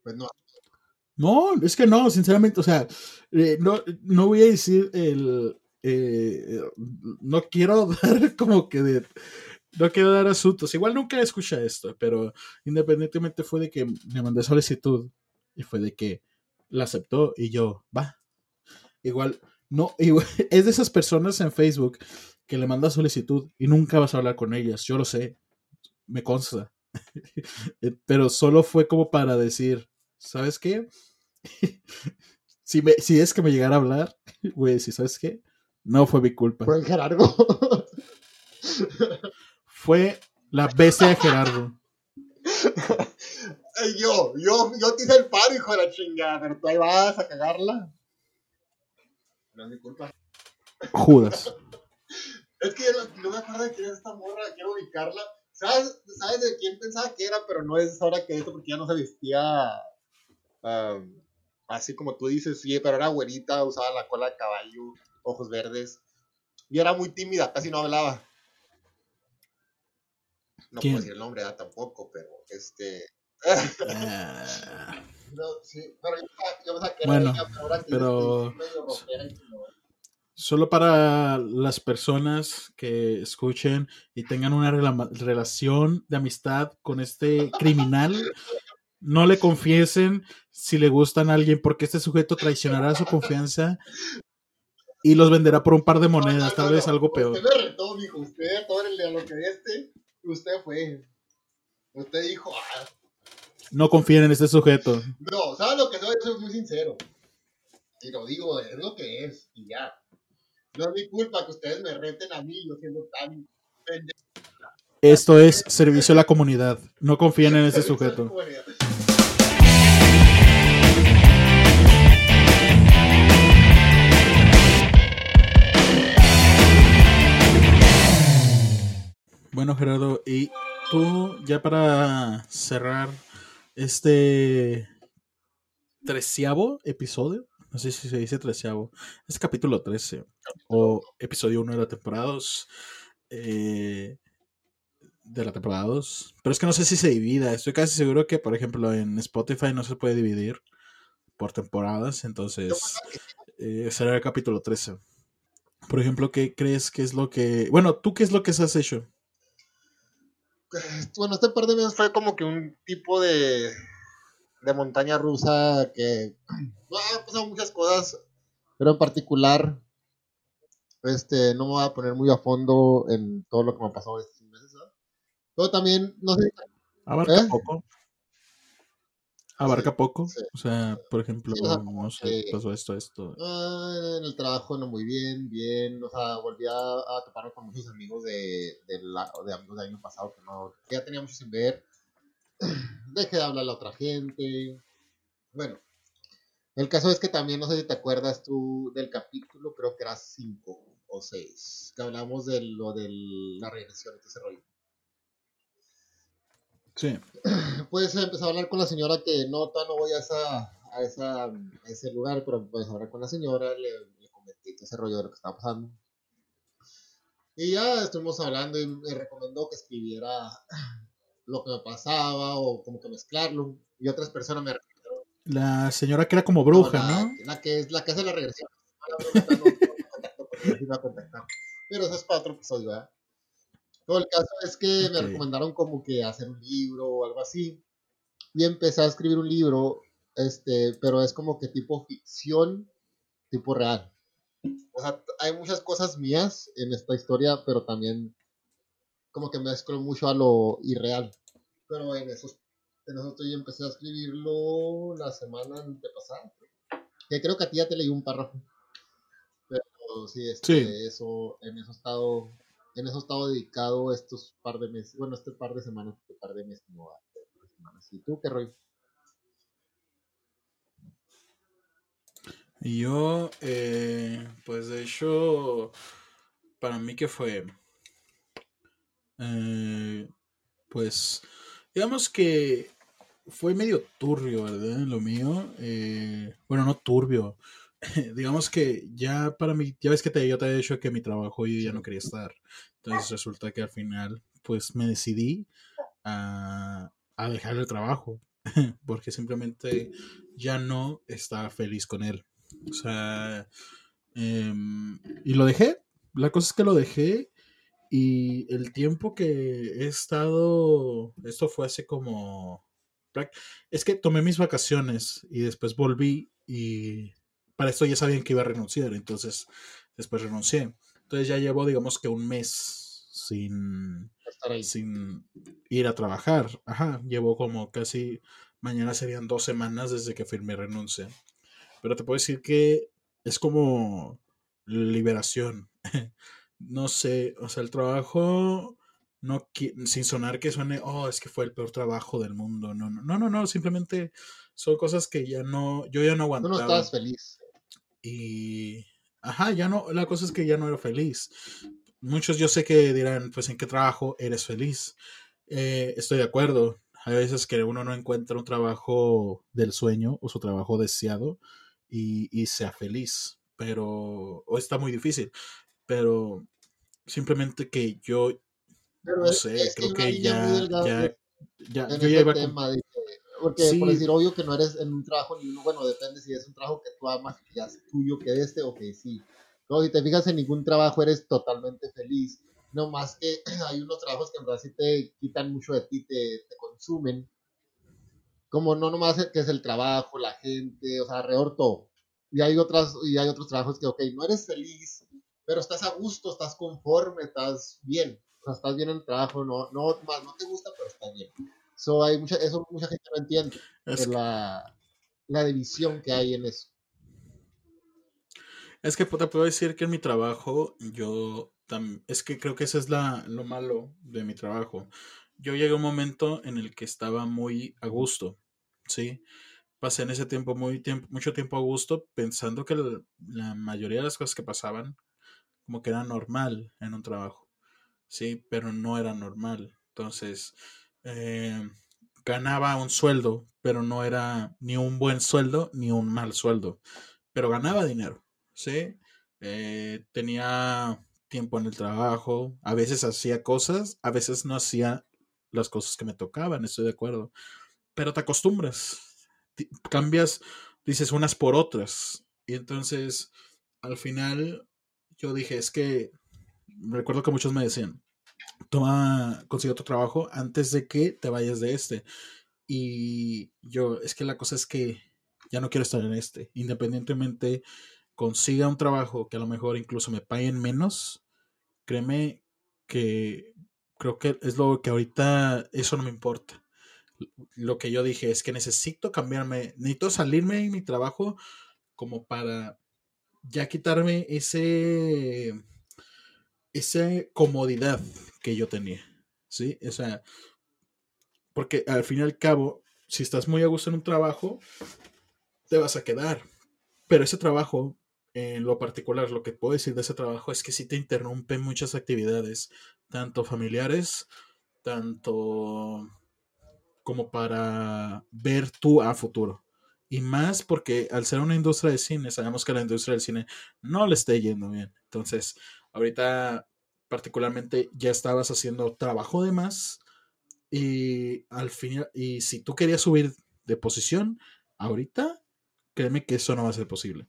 Pues no. No, es que no, sinceramente, o sea, eh, no, no voy a decir el... eh, no quiero dar como que de... No quiero dar asuntos. Igual nunca escucha esto, pero independientemente fue de que le mandé solicitud y fue de que la aceptó y yo, va. Igual, no, igual, es de esas personas en Facebook que le manda solicitud y nunca vas a hablar con ellas. Yo lo sé, me consta. Eh, pero solo fue como para decir, ¿sabes qué? si, me, si es que me llegara a hablar, voy a decir, ¿sabes qué? No fue mi culpa. Fue el Gerardo. Fue la bestia de Gerardo. Yo, yo, yo te hice el paro, hijo de la chingada, pero tú ahí vas a cagarla. No es mi culpa. Judas. Es que yo me acuerdo de quién es esta morra, quiero ubicarla. ¿Sabes, ¿Sabes de quién pensaba que era? Pero no es ahora que esto, porque ya no se vestía am, así como tú dices, sí, pero era güerita, usaba la cola de caballo, ojos verdes. Y era muy tímida, casi no hablaba. No ¿Quién? puedo decir el nombre ¿verdad? tampoco, pero este. Ah, No, sí, pero yo, yo pensaba que era Bueno, ella, pero ahora que pero- medio rockera y como- solo para las personas que escuchen y tengan una rela- relación de amistad con este criminal, no le confiesen si le gustan a alguien, porque este sujeto traicionará su confianza y los venderá por un par de monedas, tal vez algo peor. Usted me retó, mijo. Usted, el a lo que este, usted fue. Usted dijo, ah, No confíen en este sujeto. no, ¿sabes lo que soy? Soy muy sincero. Y lo digo, es lo que es, y ya. No es mi culpa que ustedes me reten a mí, yo siendo tan pendejo. Esto es servicio a la comunidad. No confíen en este sujeto. Bueno, Gerardo, y tú, ya para cerrar este treceavo episodio, no sé si se dice treceavo, es capítulo 13 o episodio 1 de la temporada 2. eh, de la temporada 2. Pero es que no sé si se divida. Estoy casi seguro que, por ejemplo, en Spotify no se puede dividir por temporadas. Entonces, eh, será el capítulo 13. Por ejemplo, ¿qué crees que es lo que... Bueno, ¿tú qué es lo que has hecho? Bueno, este par de meses fue como que un tipo de, de montaña rusa que no, han pasado muchas cosas, pero en particular, este, no me voy a poner muy a fondo en todo lo que me ha pasado estos meses. Pero también, no sé, Abarca ¿Eh? poco. Abarca Sí, poco. sí. O sea, por ejemplo, Sí, o sea, como no sé, que- pasó esto, esto. Ah, en el trabajo no muy bien, bien, o sea, volví a, a toparme con muchos amigos de, de, la- de amigos del año pasado que no, que ya tenía mucho sin ver, dejé de hablarle a otra gente, bueno, el caso es que también, no sé si te acuerdas tú del capítulo, creo que era 5 o 6, que hablamos de lo de la regresión y todo ese rollo. Sí. Pues empecé a hablar con la señora que no, todavía no voy a, esa, a, esa, a ese lugar, pero pues hablar con la señora, le, le comenté todo ese rollo de lo que estaba pasando. Y ya estuvimos hablando y me recomendó que escribiera lo que me pasaba o como que mezclarlo. Y otras personas me recomendaron. La señora que era como bruja, la, ¿no? La que, es, la que hace la regresión. No, no, no, no, no me. Pero eso es para otro episodio, ¿verdad? Todo el caso es que me Ok. recomendaron como que hacer un libro o algo así. Y empecé a escribir un libro, este, pero es como que tipo ficción, tipo real. O sea, hay muchas cosas mías en esta historia, pero también como que mezclo mucho a lo irreal. Pero en eso, en eso estoy empecé a escribirlo la semana antepasada. Que creo que a ti ya te leí un párrafo. Pero sí, este, Sí. eso, en eso he estado, en eso he estado dedicado estos par de meses, bueno, este par de semanas, este par de meses, no, de semanas. ¿Y tú qué rollo? Yo, eh, pues de hecho, para mí que fue, eh, pues, digamos que fue medio turbio, ¿verdad? Lo mío, eh, bueno, no turbio, digamos que ya para mí, ya ves que te, yo te he dicho que mi trabajo yo ya no quería estar, entonces resulta que al final, pues me decidí a, a dejar el trabajo, porque simplemente ya no estaba feliz con él. O sea, em, y lo dejé. La cosa es que lo dejé y el tiempo que he estado, esto fue hace como, es que tomé mis vacaciones y después volví y para esto ya sabían que iba a renunciar, entonces después renuncié. Entonces ya llevo, digamos que un mes sin, Estar ahí. sin ir a trabajar. Ajá, llevo como casi, mañana serían dos semanas desde que firmé renuncia. Pero te puedo decir que es como liberación. No sé, o sea, el trabajo, no sin sonar que suene, oh, es que fue el peor trabajo del mundo. No, no, no, no, no, simplemente son cosas que ya no, yo ya no Tú no aguantaba. estabas feliz. Y, ajá, ya no, la cosa es que ya no era feliz. Muchos yo sé que dirán, pues, ¿en qué trabajo eres feliz? Eh, estoy de acuerdo. Hay veces que uno no encuentra un trabajo del sueño o su trabajo deseado y, y sea feliz, pero, o está muy difícil, pero simplemente que yo, Pero no es, sé, es creo que ya, ya, ya, en yo ya iba con... tema. que- porque, Sí. por decir, obvio que no eres en un trabajo ni uno, bueno, depende si es un trabajo que tú amas, que ya es tuyo, que este, o que sí. Como si te fijas en ningún trabajo eres totalmente feliz. No más que hay unos trabajos que en verdad sí te quitan mucho de ti, te, te consumen. Como no nomás que es el trabajo, la gente, o sea, alrededor todo. Y hay, otras, y hay otros trabajos que, ok, no eres feliz, pero estás a gusto, estás conforme, estás bien. O sea, estás bien en el trabajo, no, no, más no te gusta, pero estás bien. So, hay mucha, eso mucha gente no entiende, Es, la, la división que hay en eso. es que te puedo decir que en mi trabajo, yo tam- es que creo que eso es la, lo malo de mi trabajo. Yo llegué a un momento en el que estaba muy a gusto, ¿sí? Pasé en ese tiempo, muy tiempo mucho tiempo a gusto pensando que la mayoría de las cosas que pasaban como que era normal en un trabajo, ¿sí? Pero no era normal. Entonces, eh, ganaba un sueldo, pero no era ni un buen sueldo ni un mal sueldo, pero ganaba dinero, ¿sí? Eh, tenía tiempo en el trabajo, a veces hacía cosas, a veces no hacía las cosas que me tocaban, estoy de acuerdo, pero te acostumbras, cambias, dices unas por otras, y entonces al final yo dije, es que recuerdo que muchos me decían, toma, consigue otro trabajo antes de que te vayas de este. Y yo, es que la cosa es que ya no quiero estar en este. Independientemente consiga un trabajo que a lo mejor incluso me paguen menos, créeme que creo que es lo que ahorita eso no me importa. Lo que yo dije es que necesito cambiarme, necesito salirme de mi trabajo como para ya quitarme ese esa comodidad que yo tenía, ¿sí? O sea, porque al fin y al cabo, si estás muy a gusto en un trabajo, te vas a quedar. Pero ese trabajo, en lo particular, lo que puedo decir de ese trabajo es que sí te interrumpe muchas actividades, tanto familiares, tanto como para ver tú a futuro. Y más porque al ser una industria de cine, sabemos que la industria del cine no le está yendo bien. Entonces, ahorita particularmente ya estabas haciendo trabajo de más y al final, y si tú querías subir de posición, ahorita, créeme que eso no va a ser posible.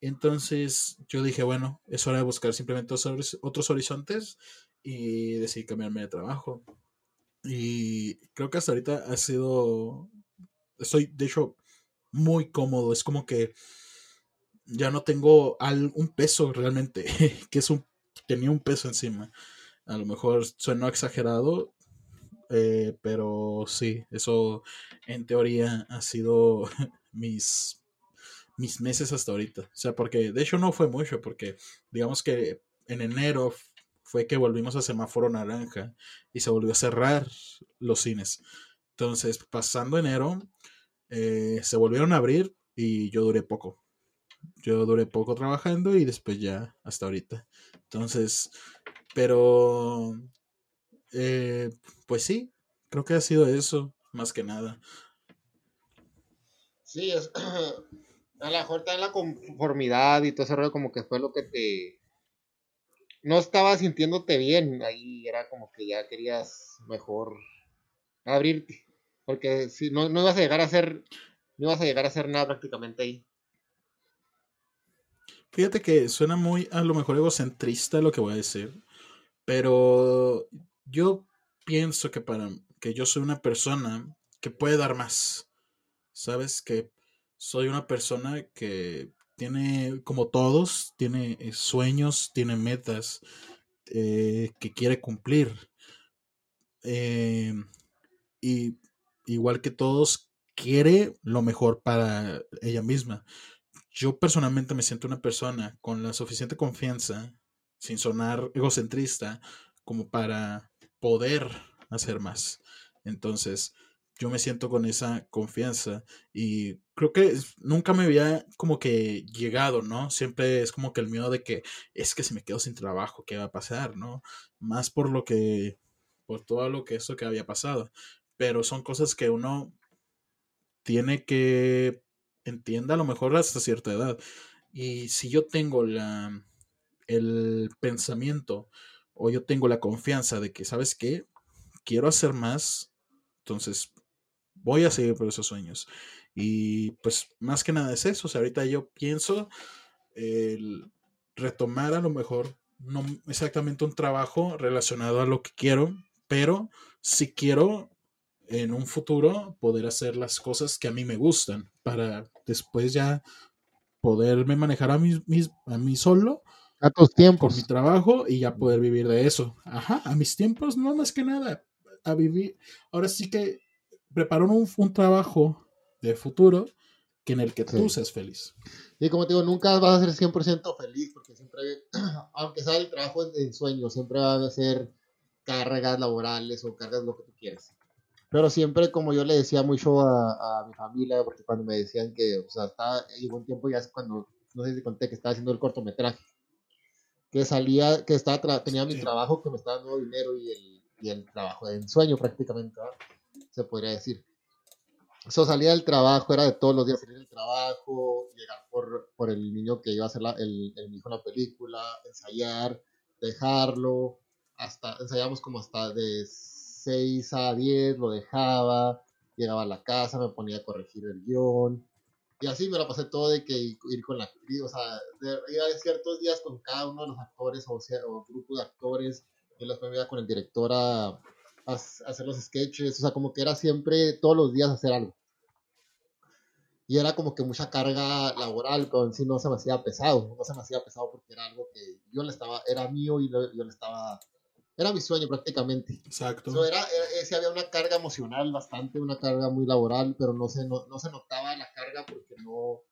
Entonces yo dije, bueno, es hora de buscar simplemente otros, otros horizontes y decidí cambiarme de trabajo. Y creo que hasta ahorita ha sido, estoy de hecho muy cómodo, es como que ya no tengo un peso realmente, que es un, tenía un peso encima. A lo mejor suena exagerado, eh, pero sí, eso en teoría ha sido mis, mis meses hasta ahorita. O sea, porque de hecho no fue mucho, porque digamos que en enero fue que volvimos a semáforo naranja y se volvió a cerrar los cines. Entonces, pasando enero, eh, se volvieron a abrir y yo duré poco. Yo duré poco trabajando y después ya hasta ahorita. Entonces, pero eh, pues sí, creo que ha sido eso, más que nada. Sí, es, a lo mejor en la conformidad y todo ese rollo como que fue lo que te... No estabas sintiéndote bien, ahí era como que ya querías mejor abrirte, porque si no, no ibas a llegar a hacer, no ibas a llegar a hacer nada prácticamente ahí. Fíjate que suena muy a lo mejor egocentrista lo que voy a decir, pero yo pienso que para que yo soy una persona que puede dar más. Sabes que soy una persona que tiene, como todos, tiene eh, sueños, tiene metas eh, que quiere cumplir. Eh, y igual que todos, quiere lo mejor para ella misma. Yo personalmente me siento una persona con la suficiente confianza, sin sonar egocentrista, como para poder hacer más. Entonces, yo me siento con esa confianza y creo que nunca me había como que llegado, ¿no? Siempre es como que el miedo de que es que si me quedo sin trabajo, ¿qué va a pasar, no? Más por lo que, por todo lo que eso que había pasado. Pero son cosas que uno tiene que entienda a lo mejor hasta cierta edad. Y si yo tengo la, el pensamiento o yo tengo la confianza de que, ¿sabes qué? Quiero hacer más, entonces voy a seguir por esos sueños. Y pues más que nada es eso. O sea, ahorita yo pienso el retomar a lo mejor no exactamente un trabajo relacionado a lo que quiero, pero si quiero en un futuro poder hacer las cosas que a mí me gustan para después ya poderme manejar a mí, a mí solo. A tus tiempos. mi trabajo y ya poder vivir de eso. Ajá, a mis tiempos, no más que nada. A vivir. Ahora sí que preparo un, un trabajo de futuro que en el que tú seas feliz. Y como te digo, nunca vas a ser 100% feliz porque siempre, aunque sea el trabajo de sueño, siempre va a ser cargas laborales o cargas lo que tú quieras. Pero siempre, como yo le decía mucho a, a mi familia, porque cuando me decían que, o sea, estaba, llegó un tiempo ya cuando, no sé si conté que estaba haciendo el cortometraje, que salía, que estaba tenía mi trabajo que me estaba dando dinero y el, y el trabajo de ensueño prácticamente, se podría decir. Eso salía del trabajo, era de todos los días salir del trabajo, llegar por, por el niño que iba a hacer la, el, el hijo la película, ensayar, dejarlo, hasta ensayamos como hasta de 6 a 10, lo dejaba, llegaba a la casa, me ponía a corregir el guion. Y así me lo pasé todo de que ir con la actriz, o sea, iba de ciertos días con cada uno de los actores o, sea, o grupo de actores, y después me iba con el director a, a, hacer los sketches, o sea, como que era siempre todos los días hacer algo. Y era como que mucha carga laboral, pero en sí no se me hacía pesado, no se me hacía pesado porque era algo que yo le estaba, era mío y yo le estaba era mi sueño prácticamente. Exacto. era, era, había una carga emocional bastante, una carga muy laboral, pero no se, no, se notaba la carga porque no...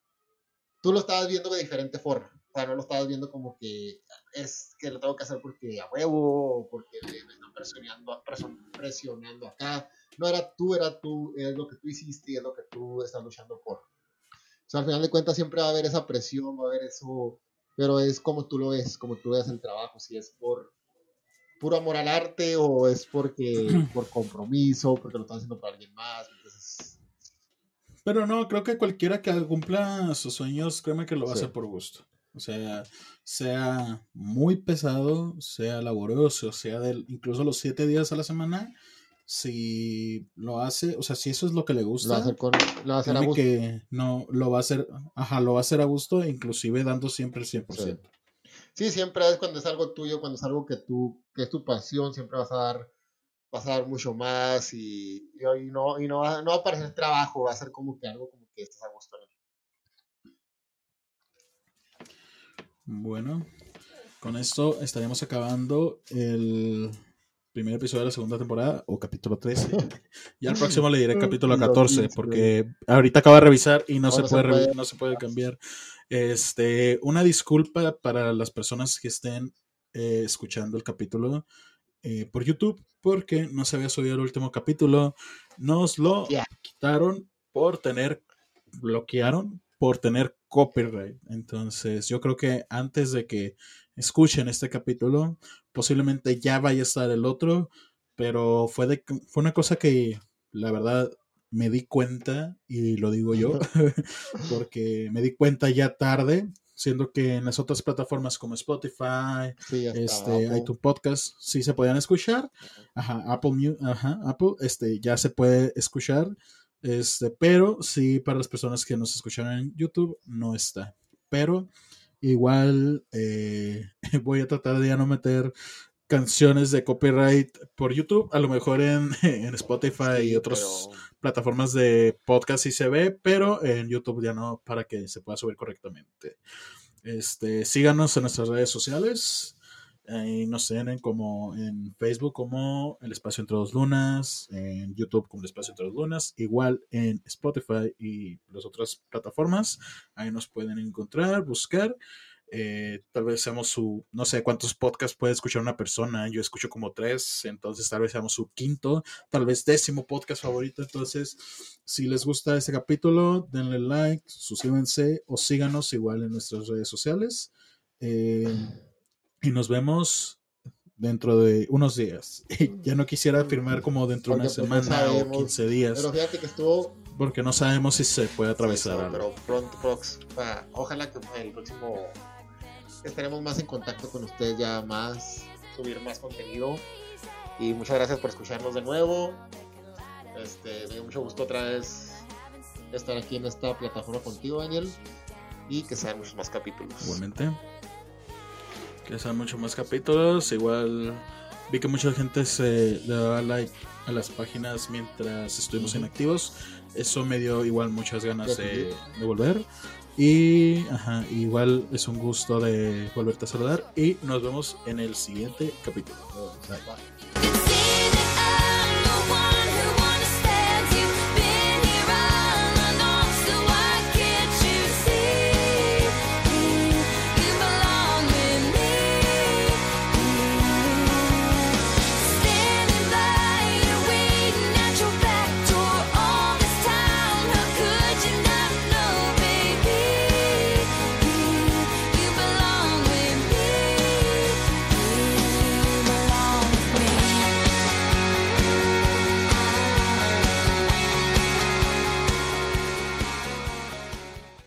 Tú lo estabas viendo de diferente forma. O sea, no lo estabas viendo como que es que lo tengo que hacer porque a huevo, porque me, están presionando, presionando acá. No era tú, era tú, es lo que tú hiciste y es lo que tú estás luchando por. O sea, al final de cuentas siempre va a haber esa presión, va a haber eso, pero es como tú lo ves, como tú ves el trabajo, si es por puro amor al arte o es porque por compromiso, porque lo están haciendo para alguien más. Pero no, creo que cualquiera que cumpla sus sueños, créeme que lo va a hacer por gusto. O sea, sea muy pesado, sea laborioso, sea de incluso los siete días a la semana, si lo hace, o sea, si eso es lo que le gusta, lo va a hacer, con, lo va a, hacer a gusto. que no, lo va a hacer, ajá, lo va a hacer a gusto, inclusive dando siempre el 100% sí, siempre es cuando es algo tuyo, cuando es algo que tú, que es tu pasión, siempre vas a dar, vas a dar mucho más y, y, no, y no, va, no va a parecer trabajo, va a ser como que algo como que estás a gusto Bueno, con esto estaríamos acabando el primer episodio de la segunda temporada o capítulo 13. y al próximo le diré capítulo 14 porque ahorita acabo de revisar y no, se, puede, no se puede cambiar. Este, una disculpa para las personas que estén eh, escuchando el capítulo eh, por YouTube, porque no se había subido el último capítulo. Nos lo quitaron por tener, bloquearon por tener copyright. Entonces, yo creo que antes de que escuchen este capítulo, posiblemente ya vaya a estar el otro, pero fue, de, fue una cosa que la verdad me di cuenta, y lo digo yo, porque me di cuenta ya tarde, siendo que en las otras plataformas como Spotify, este, iTunes Podcast, sí se podían escuchar, ajá, Apple, ajá, Apple, este, ya se puede escuchar, este, pero sí para las personas que nos escucharon en YouTube no está, pero igual eh, voy a tratar de ya no meter canciones de copyright por YouTube, a lo mejor en, en Spotify y otras plataformas de podcast sí se ve, pero en YouTube ya no, para que se pueda subir correctamente. Este, síganos en nuestras redes sociales. Ahí nos tienen como en Facebook como El Espacio Entre Dos Lunas, en YouTube como El Espacio Entre Dos Lunas, igual en Spotify y las otras plataformas. Ahí nos pueden encontrar, buscar. Eh, tal vez seamos su, no sé cuántos podcasts puede escuchar una persona, yo escucho como tres, entonces tal vez seamos su quinto, tal vez décimo podcast favorito, entonces si les gusta este capítulo, denle like, suscríbanse o síganos igual en nuestras redes sociales eh, y nos vemos dentro de unos días. ya no quisiera afirmar como dentro de una pues, semana o 15 días. Pero fíjate que estuvo... Porque no sabemos si se puede atravesar Pero pronto, ojalá que el próximo estaremos más en contacto con ustedes ya más, subir más contenido. Y muchas gracias por escucharnos de nuevo. Este, me dio mucho gusto otra vez estar aquí en esta plataforma contigo, Daniel. Y que sean muchos más capítulos. Igualmente. Que sean muchos más capítulos. Igual vi que mucha gente se le daba like a las páginas mientras estuvimos inactivos. Eso me dio igual muchas ganas de, de volver. Y ajá, igual es un gusto de volverte a saludar. Y nos vemos en el siguiente capítulo. Oh, bye.